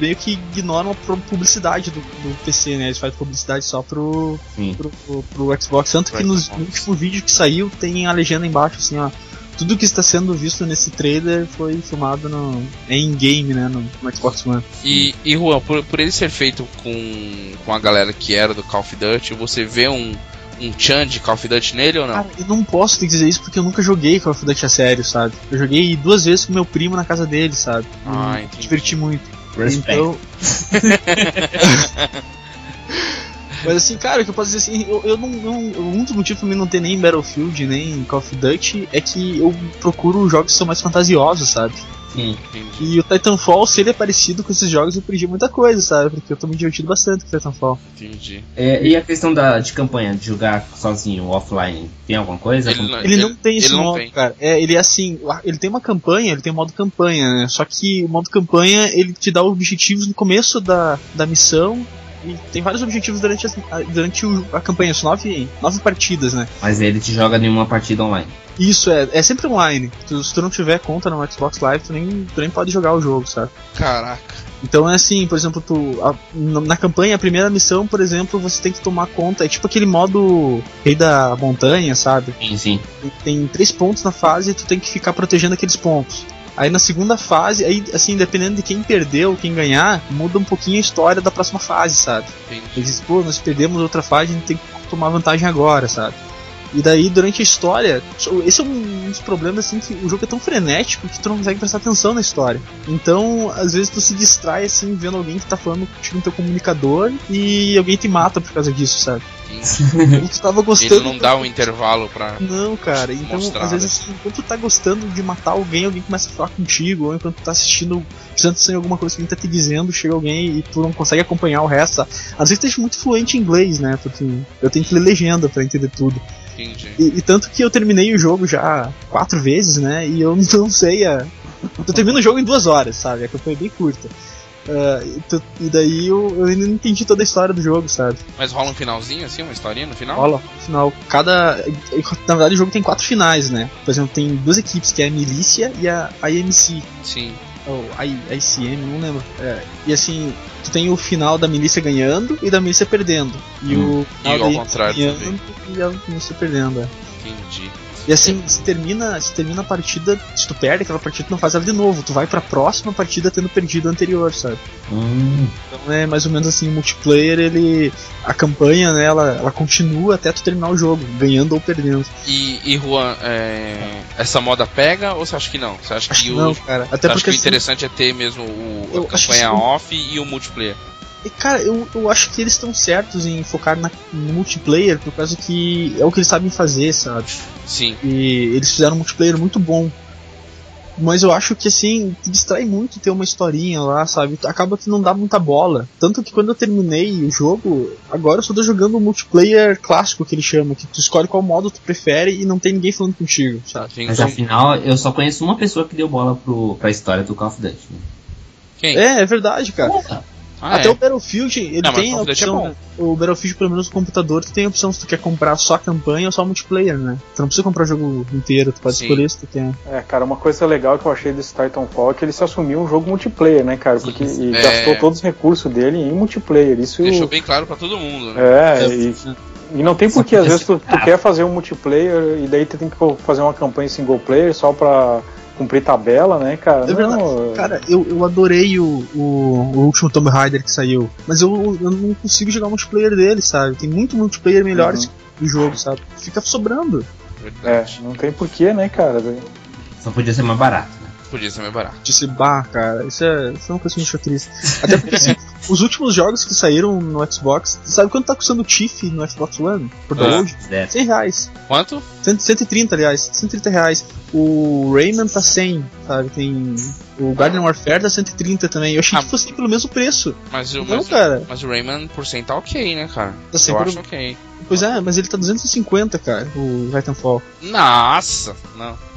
[SPEAKER 3] meio que ignoram a publicidade do, do, PC, né? Eles fazem publicidade só pro, pro, pro, pro, Xbox. Tanto que nos, no último vídeo que saiu tem a legenda embaixo assim, ó tudo que está sendo visto nesse trailer foi filmado no em game, né, no, no, Xbox One.
[SPEAKER 1] E, e Juan, por, por ele ser feito com, com a galera que era do Call of Duty, você vê um um Chan de Call of Duty nele ou não? Cara,
[SPEAKER 3] eu não posso te dizer isso porque eu nunca joguei Call of Duty a sério, sabe? Eu joguei duas vezes com meu primo na casa dele, sabe?
[SPEAKER 1] Ah, entendi.
[SPEAKER 3] diverti muito. Respect. Então... [laughs] [laughs] Mas assim, cara, o que eu posso dizer assim, eu, eu não, não. Um dos motivos pra mim não ter nem Battlefield, nem Call of Duty é que eu procuro jogos que são mais fantasiosos, sabe? Sim, e o Titanfall, se ele é parecido com esses jogos, eu perdi muita coisa, sabe? Porque eu tô me divertindo bastante com o Titanfall.
[SPEAKER 4] Entendi. É, e a questão da, de campanha, de jogar sozinho, offline, tem alguma coisa?
[SPEAKER 3] Ele, não, ele não tem esse modo, tem. cara. É, ele é assim, ele tem uma campanha, ele tem um modo campanha, né? Só que o modo campanha, ele te dá objetivos no começo da, da missão e tem vários objetivos durante a, durante a campanha, são nove, nove partidas, né?
[SPEAKER 4] Mas ele te joga nenhuma partida online.
[SPEAKER 3] Isso, é, é sempre online. Tu, se tu não tiver conta no Xbox Live, tu nem, tu nem pode jogar o jogo, sabe?
[SPEAKER 1] Caraca.
[SPEAKER 3] Então é assim, por exemplo, tu a, na, na, campanha, a primeira missão, por exemplo, você tem que tomar conta, é tipo aquele modo rei da montanha, sabe?
[SPEAKER 4] Sim, sim.
[SPEAKER 3] tem três pontos na fase e tu tem que ficar protegendo aqueles pontos. Aí na segunda fase, aí assim, dependendo de quem perdeu, quem ganhar, muda um pouquinho a história da próxima fase, sabe? Entendi. Eles pô, nós perdemos outra fase, a gente tem que tomar vantagem agora, sabe? E daí, durante a história, esse é um dos problemas, assim, que o jogo é tão frenético que tu não consegue prestar atenção na história. Então, às vezes tu se distrai, assim, vendo alguém que tá falando contigo no teu comunicador e alguém te mata por causa disso, sabe? [laughs]
[SPEAKER 1] E tu tava gostando. Ele não dá um intervalo pra.
[SPEAKER 3] Não, cara. Então, mostrar, às vezes, assim, enquanto tu tá gostando de matar alguém, alguém começa a falar contigo, ou enquanto tu tá assistindo, prestando atenção em alguma coisa que alguém tá te dizendo, chega alguém e tu não consegue acompanhar o resto. Às vezes tu é muito fluente em inglês, né? Porque eu tenho que ler legenda pra entender tudo. E, e, tanto que eu terminei o jogo já quatro vezes, né? E eu [laughs] não sei a. Eu termino o jogo em duas horas, sabe? A campanha é bem curta. Uh, e, daí eu, eu, ainda não entendi toda a história do jogo, sabe?
[SPEAKER 1] Mas rola um finalzinho, assim, uma historinha no final?
[SPEAKER 3] Rola, no final. Cada. Na verdade, o jogo tem quatro finais, né? Por exemplo, tem duas equipes, que é a Milícia e a IMC.
[SPEAKER 1] Sim.
[SPEAKER 3] Ou oh, ICM, não lembro. É, e assim, tu tem o final da milícia ganhando e da milícia perdendo. E hum. o
[SPEAKER 1] e ao contrário ganhando também.
[SPEAKER 3] e a milícia perdendo. É.
[SPEAKER 1] Entendi.
[SPEAKER 3] E assim, se termina, se termina a partida, se tu perde aquela partida, tu não faz ela de novo. Tu vai pra próxima partida tendo perdido a anterior, sabe?
[SPEAKER 4] Hum.
[SPEAKER 3] Então é mais ou menos assim, o multiplayer, ele. A campanha, né, ela, ela continua até tu terminar o jogo, ganhando ou perdendo.
[SPEAKER 1] E, e Juan, é, essa moda pega ou você acha que não? Você acha
[SPEAKER 3] acho que, não, cara. Até porque
[SPEAKER 1] que o assim, interessante é ter mesmo o, a campanha off e o multiplayer?
[SPEAKER 3] E, cara, eu, eu acho que eles estão certos em focar na, no multiplayer, por causa que é o que eles sabem fazer, sabe?
[SPEAKER 1] Sim.
[SPEAKER 3] E eles fizeram um multiplayer muito bom. Mas eu acho que assim, te distrai muito ter uma historinha lá, sabe? Acaba que não dá muita bola. Tanto que quando eu terminei o jogo, agora eu só tô jogando o multiplayer clássico que ele chama, que tu escolhe qual modo tu prefere e não tem ninguém falando contigo, sabe?
[SPEAKER 4] Mas então, afinal, eu só conheço uma pessoa que deu bola pro, pra história do Call of Duty. Né?
[SPEAKER 3] Quem? É, é verdade, cara. Ah, Até é. o Battlefield, ele não, tem a é opção. É o Battlefield, pelo menos no computador, tu tem a opção se tu quer comprar só a campanha ou só multiplayer, né? Tu não precisa comprar o jogo inteiro, tu pode Sim. escolher se tu quer.
[SPEAKER 2] É, cara, uma coisa legal que eu achei desse Titanfall é que ele se assumiu um jogo multiplayer, né, cara? Porque Sim. É... gastou todos os recursos dele em multiplayer. Isso
[SPEAKER 1] deixou bem claro para todo mundo, né?
[SPEAKER 2] É, é. e. E não tem porque, às vezes, tu, tu [laughs] quer fazer um multiplayer e daí tu tem que fazer uma campanha single player só pra cumprir tabela, né, cara?
[SPEAKER 3] É verdade. Não, cara, eu, eu adorei o, o, o, último Tomb Raider que saiu, mas eu, eu não consigo jogar o multiplayer dele, sabe? Tem muito multiplayer melhores uhum. do jogo, sabe? Fica sobrando.
[SPEAKER 2] Verdade. É, não tem porquê, né, cara?
[SPEAKER 4] Só podia ser mais barato.
[SPEAKER 1] Podia ser mais barato.
[SPEAKER 3] De ser bar, cara. Isso é, isso é uma coisa que me deixa triste. Até porque, assim, [laughs] os últimos jogos que saíram no Xbox, sabe quanto tá custando o Tiff no Xbox One? Por download? Ah, 100 reais.
[SPEAKER 1] Quanto?
[SPEAKER 3] 130, aliás. 130 reais. O Rayman tá 100, sabe? Tem. O Garden Warfare tá 130 também. Eu achei ah, que fosse pelo mesmo preço.
[SPEAKER 1] Mas, o, Não, mas, cara. mas o Rayman por 100 tá ok, né, cara? Tá Eu acho ok.
[SPEAKER 3] Pois é, mas ele tá 250, cara, o Titanfall.
[SPEAKER 1] Nossa! Não.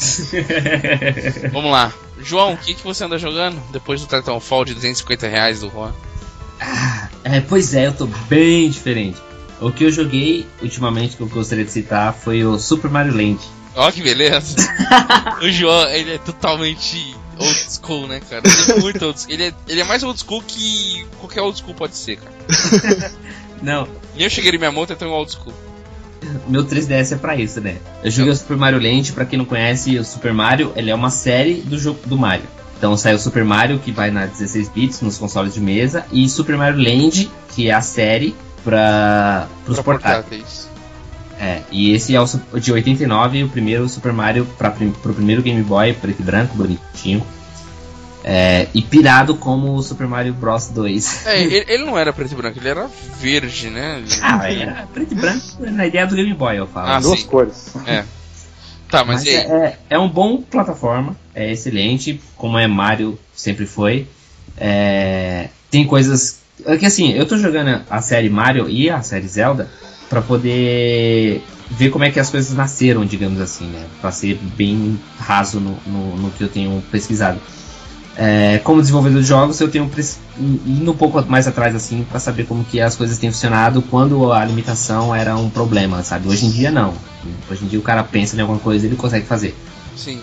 [SPEAKER 1] [laughs] Vamos lá. João, o que, que você anda jogando depois do Titanfall de 250 reais do Juan?
[SPEAKER 4] Ah, é, pois é, eu tô bem diferente. O que eu joguei ultimamente que eu gostaria de citar foi o Super Mario Land.
[SPEAKER 1] Ó, oh, que beleza! [laughs] o João, ele é totalmente old school, né, cara? Ele é muito old school. Ele é, ele é mais old school que qualquer old school pode ser, cara. [laughs]
[SPEAKER 4] Não.
[SPEAKER 1] E eu cheguei em minha moto, então old school.
[SPEAKER 4] Meu 3DS é pra isso, né? Eu joguei o Super Mario Land, pra quem não conhece, o Super Mario, ele é uma série do jogo do Mario. Então saiu Super Mario, que vai na 16 bits, nos consoles de mesa, e Super Mario Land, que é a série para os portáteis. É, e esse é o de 89, o primeiro Super Mario para o primeiro Game Boy, preto e branco, bonitinho. É, e pirado como o Super Mario Bros 2.
[SPEAKER 1] É, ele, ele, não era preto e branco, ele era verde, né?
[SPEAKER 4] Ah, era preto e branco na ideia do Game Boy, eu falo. Ah,
[SPEAKER 2] Duas sim. cores.
[SPEAKER 1] É. Tá, mas, mas
[SPEAKER 4] é, é, é, um bom plataforma, é excelente, como é Mario sempre foi. É, tem coisas. É que assim, eu tô jogando a série Mario e a série Zelda para poder ver como é que as coisas nasceram, digamos assim, né? Pra ser bem raso no, no, no que eu tenho pesquisado. É, como desenvolvedor de jogos, eu tenho indo um pouco mais atrás assim para saber como que as coisas têm funcionado quando a limitação era um problema, sabe? Hoje em dia não. Hoje em dia o cara pensa em alguma coisa e ele consegue fazer.
[SPEAKER 1] Sim.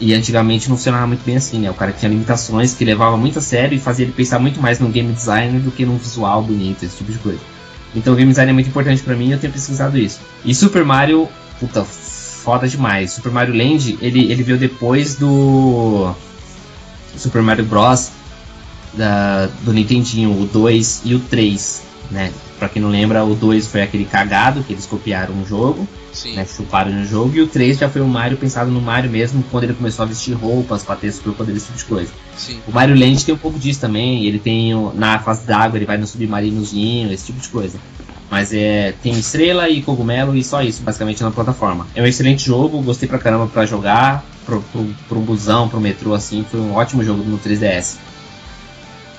[SPEAKER 4] E antigamente não funcionava muito bem assim, né? O cara tinha limitações que levava muito a sério e fazia ele pensar muito mais no game design do que no visual bonito, esse tipo de coisa. Então o game design é muito importante para mim e eu tenho pesquisado isso. E Super Mario, puta, foda demais. Super Mario Land, ele, ele veio depois do Super Mario Bros. Da, do Nintendinho, o 2 e o 3, né? Pra quem não lembra, o 2 foi aquele cagado que eles copiaram o jogo, Sim. né? Chuparam no jogo, e o 3 já foi o Mario pensado no Mario mesmo, quando ele começou a vestir roupas pra ter superpoder, esse tipo de coisa.
[SPEAKER 1] Sim.
[SPEAKER 4] O Mario Land tem um pouco disso também, ele tem na fase d'água, ele vai no submarinozinho, esse tipo de coisa. Mas é, tem estrela e cogumelo e só isso, basicamente, na plataforma. É um excelente jogo, gostei pra caramba pra jogar, pro, pro, pro busão, pro metrô, assim, foi um ótimo jogo no 3DS.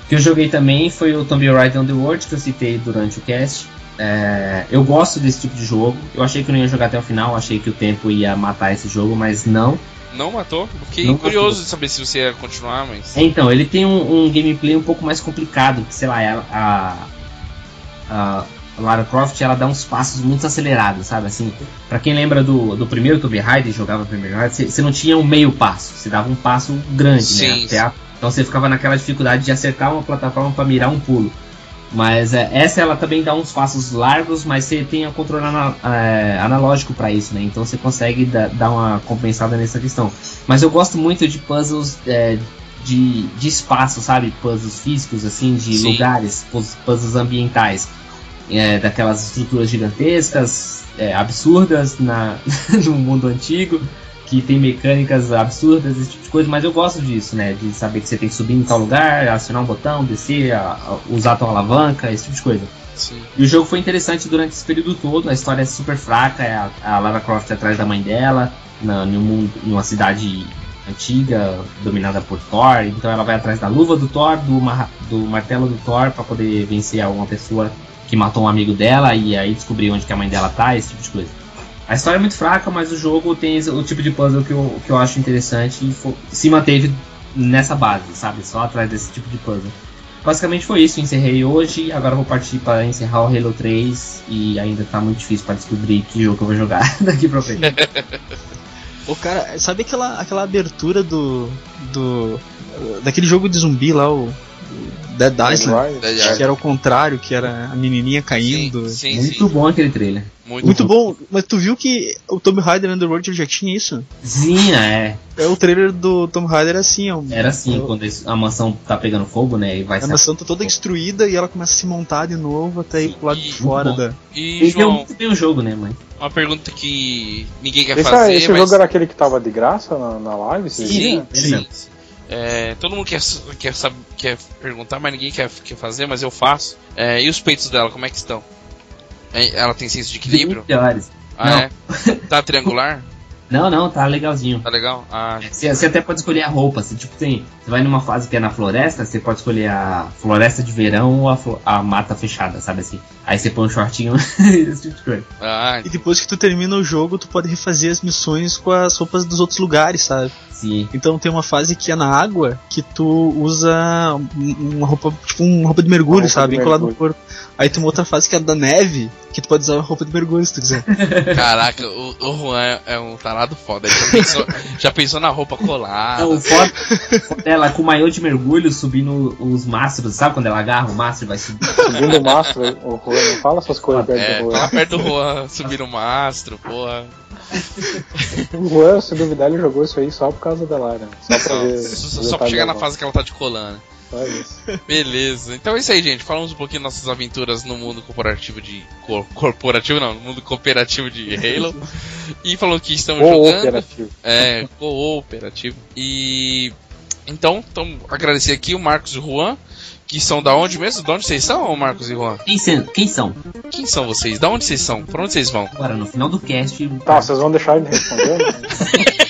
[SPEAKER 4] O que eu joguei também foi o Tomb Raider Underworld, que eu citei durante o cast. É, eu gosto desse tipo de jogo. Eu achei que eu não ia jogar até o final, achei que o tempo ia matar esse jogo, mas não.
[SPEAKER 1] Não matou? Fiquei não curioso matou. de saber se você ia continuar, mas.
[SPEAKER 4] Então, ele tem um, um gameplay um pouco mais complicado, que sei lá, é a, a, Lara Croft ela dá uns passos muito acelerados, sabe? Assim, para quem lembra do, do primeiro Tomb Raider, jogava o primeiro Raider, você não tinha um meio passo, você dava um passo grande, né? sim, né? A, então você ficava naquela dificuldade de acertar uma plataforma para mirar um pulo. Mas é, essa ela também dá uns passos largos, mas você tem o controle ana, é, analógico para isso, né? Então você consegue da, dar uma compensada nessa questão. Mas eu gosto muito de puzzles é, de, de espaço, sabe? Puzzles físicos, assim, de Sim. lugares, puzzles ambientais é, daquelas estruturas gigantescas, é, absurdas na, [laughs] no mundo antigo, que tem mecânicas absurdas, esse tipo de coisa, mas eu gosto disso, né? De saber que você tem que subir em tal lugar, acionar um botão, descer, a, a, usar tua alavanca, esse tipo de coisa.
[SPEAKER 1] Sim.
[SPEAKER 4] E o jogo foi interessante durante esse período todo, a história é super fraca, é a, a Lara Croft atrás da mãe dela, na, em, um mundo, em uma cidade antiga, dominada por Thor, então ela vai atrás da luva do Thor, do, do martelo do Thor, para poder vencer alguma pessoa que matou um amigo dela e aí descobriu onde que a mãe dela tá, esse tipo de coisa. A história é muito fraca, mas o jogo tem o tipo de puzzle que eu, que eu acho interessante e se manteve nessa base, sabe? Só atrás desse tipo de puzzle. Basicamente foi isso, encerrei hoje, agora vou partir para encerrar o Halo 3 e ainda tá muito difícil para descobrir que jogo eu vou jogar [laughs] daqui pra frente. [laughs]
[SPEAKER 3] O cara, sabe aquela, aquela abertura do. do. daquele jogo de zumbi lá, o Dead Island, que era o contrário, que era a menininha caindo.
[SPEAKER 4] Sim, sim, Muito sim. bom aquele trailer.
[SPEAKER 3] Muito, Muito bom. bom. mas tu viu que o Tomb Raider Underworld já tinha isso?
[SPEAKER 4] Sim, é.
[SPEAKER 3] É o trailer do Tomb Raider assim, ó.
[SPEAKER 4] Era assim, eu... quando a mansão tá pegando fogo, né? E vai
[SPEAKER 3] a mansão tá toda destruída e ela começa a se montar de novo até ir pro lado de fora da.
[SPEAKER 1] E, e João,
[SPEAKER 4] tem o jogo, né, mãe?
[SPEAKER 1] Uma pergunta que ninguém quer
[SPEAKER 2] esse,
[SPEAKER 1] fazer.
[SPEAKER 2] Esse mas... jogo era aquele que tava de graça na, na live?
[SPEAKER 1] Sim, sim. sim. É, todo mundo quer, quer, saber, quer perguntar, mas ninguém quer, quer fazer, mas eu faço. É, e os peitos dela, como é que estão? É, ela tem senso de equilíbrio? Ah, não. é? Tá triangular? [laughs]
[SPEAKER 4] Não, não, tá legalzinho.
[SPEAKER 1] Tá legal? Ah,
[SPEAKER 4] você, você, até pode escolher a roupa. Você, tipo, tem, você vai numa fase que é na floresta, você pode escolher a floresta de verão ou a, a mata fechada, sabe assim? Aí você põe um shortinho, [laughs] esse tipo de coisa.
[SPEAKER 1] Ah,
[SPEAKER 3] e depois que tu termina o jogo, tu pode refazer as missões com as roupas dos outros lugares, sabe?
[SPEAKER 4] Sim.
[SPEAKER 3] Então tem uma fase que é na água que tu usa uma roupa, tipo uma roupa de mergulho, sabe? Encolado no corpo. Aí tem uma outra fase que é da neve, que tu pode usar roupa de mergulho se tu quiser. [laughs]
[SPEAKER 1] Caraca, o, o Juan é um tarado foda. Ele já pensou, [laughs] já pensou na roupa colada.
[SPEAKER 4] Não, o foda dela com o maiô de mergulho subindo os mastros, sabe quando ela agarra o mastro e vai subir?
[SPEAKER 2] Subindo o mastro, o Juan, não fala essas coisas perto
[SPEAKER 1] é,
[SPEAKER 2] do
[SPEAKER 1] Juan. Fala perto do Juan, subir o mastro, porra.
[SPEAKER 2] O Juan, se duvidar, ele jogou isso aí só por causa da Lara. Só pra ver.
[SPEAKER 1] Só, só pra chegar na fase que ela tá de colando. [laughs] Beleza. Então é isso aí, gente. Falamos um pouquinho das nossas aventuras no mundo corporativo de. Cor, corporativo não, no mundo cooperativo de [laughs] Halo. e falou que estamos jogando.
[SPEAKER 2] Cooperativo.
[SPEAKER 1] É, cooperativo. E Então, então, agradecer aqui o Marcos e o Juan, que são da onde mesmo? De onde vocês são, Marcos e Juan?
[SPEAKER 4] Quem, se, quem são?
[SPEAKER 1] Quem são vocês? Da onde vocês são? Pra onde vocês vão?
[SPEAKER 4] Agora, no final do cast.
[SPEAKER 2] Tá, vocês vão deixar ele responder?
[SPEAKER 1] Por [laughs]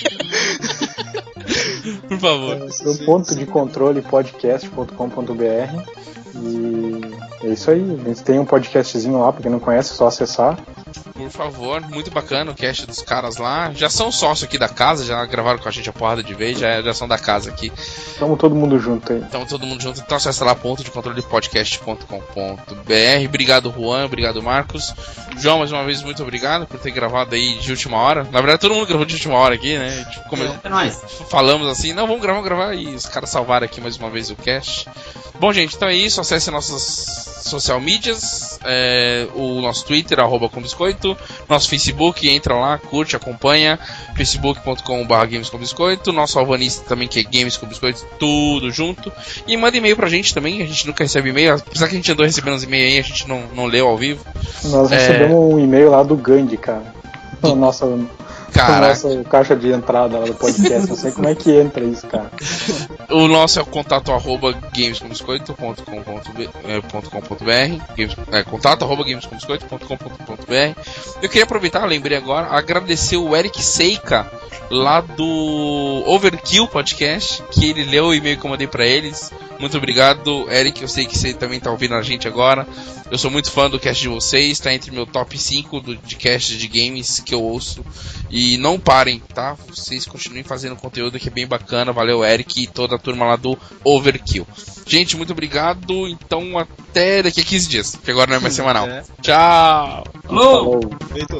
[SPEAKER 1] favor.
[SPEAKER 2] É, o ponto de controle podcast.com.br e é isso aí. A gente tem um podcastzinho lá, pra quem não conhece, é só acessar.
[SPEAKER 1] Por favor, muito bacana o cast dos caras lá. Já são sócios aqui da casa, já gravaram com a gente a porrada de vez, já, já são da casa aqui.
[SPEAKER 2] Tamo todo mundo junto aí.
[SPEAKER 1] Tamo todo mundo junto. Então acessa lá ponto de controle podcast.com.br. Obrigado, Juan. Obrigado, Marcos. João, mais uma vez, muito obrigado por ter gravado aí de última hora. Na verdade, todo mundo gravou de última hora aqui, né? Tipo, como é, é falamos assim, não, vamos gravar, vamos gravar. E os caras salvaram aqui mais uma vez o cast. Bom, gente, então é isso. Acesse nossas social medias, é, o nosso Twitter, arroba com biscoito, nosso Facebook, entra lá, curte, acompanha, facebook.com.br games com biscoito, nosso alvanista também que é games com biscoito, tudo junto, e manda e-mail pra gente também, a gente nunca recebe e-mail, apesar que a gente andou recebendo os e-mails aí, a gente não, não leu ao vivo.
[SPEAKER 2] Nós é... recebemos um e-mail lá do Gandhi, cara. Do... Nossa,
[SPEAKER 1] Cara.
[SPEAKER 2] Nossa caixa de entrada lá do podcast. Não sei como é que entra isso, cara. [laughs]
[SPEAKER 1] O nosso é o contato arroba gamescombiscoito.com.br games, é, contato arroba gamescombiscoito.com.br Eu queria aproveitar, lembrei agora, agradecer o Eric Seika lá do Overkill Podcast, que ele leu o e-mail que eu mandei pra eles. Muito obrigado, Eric. Eu sei que você também tá ouvindo a gente agora. Eu sou muito fã do cast de vocês, tá entre meu top 5 do, de cast de games que eu ouço. E e não parem, tá? Vocês continuem fazendo conteúdo que é bem bacana. Valeu, Eric e toda a turma lá do Overkill. Gente, muito obrigado. Então, até daqui a 15 dias, que agora não é mais semanal. É. Tchau!
[SPEAKER 4] Falou! Feito!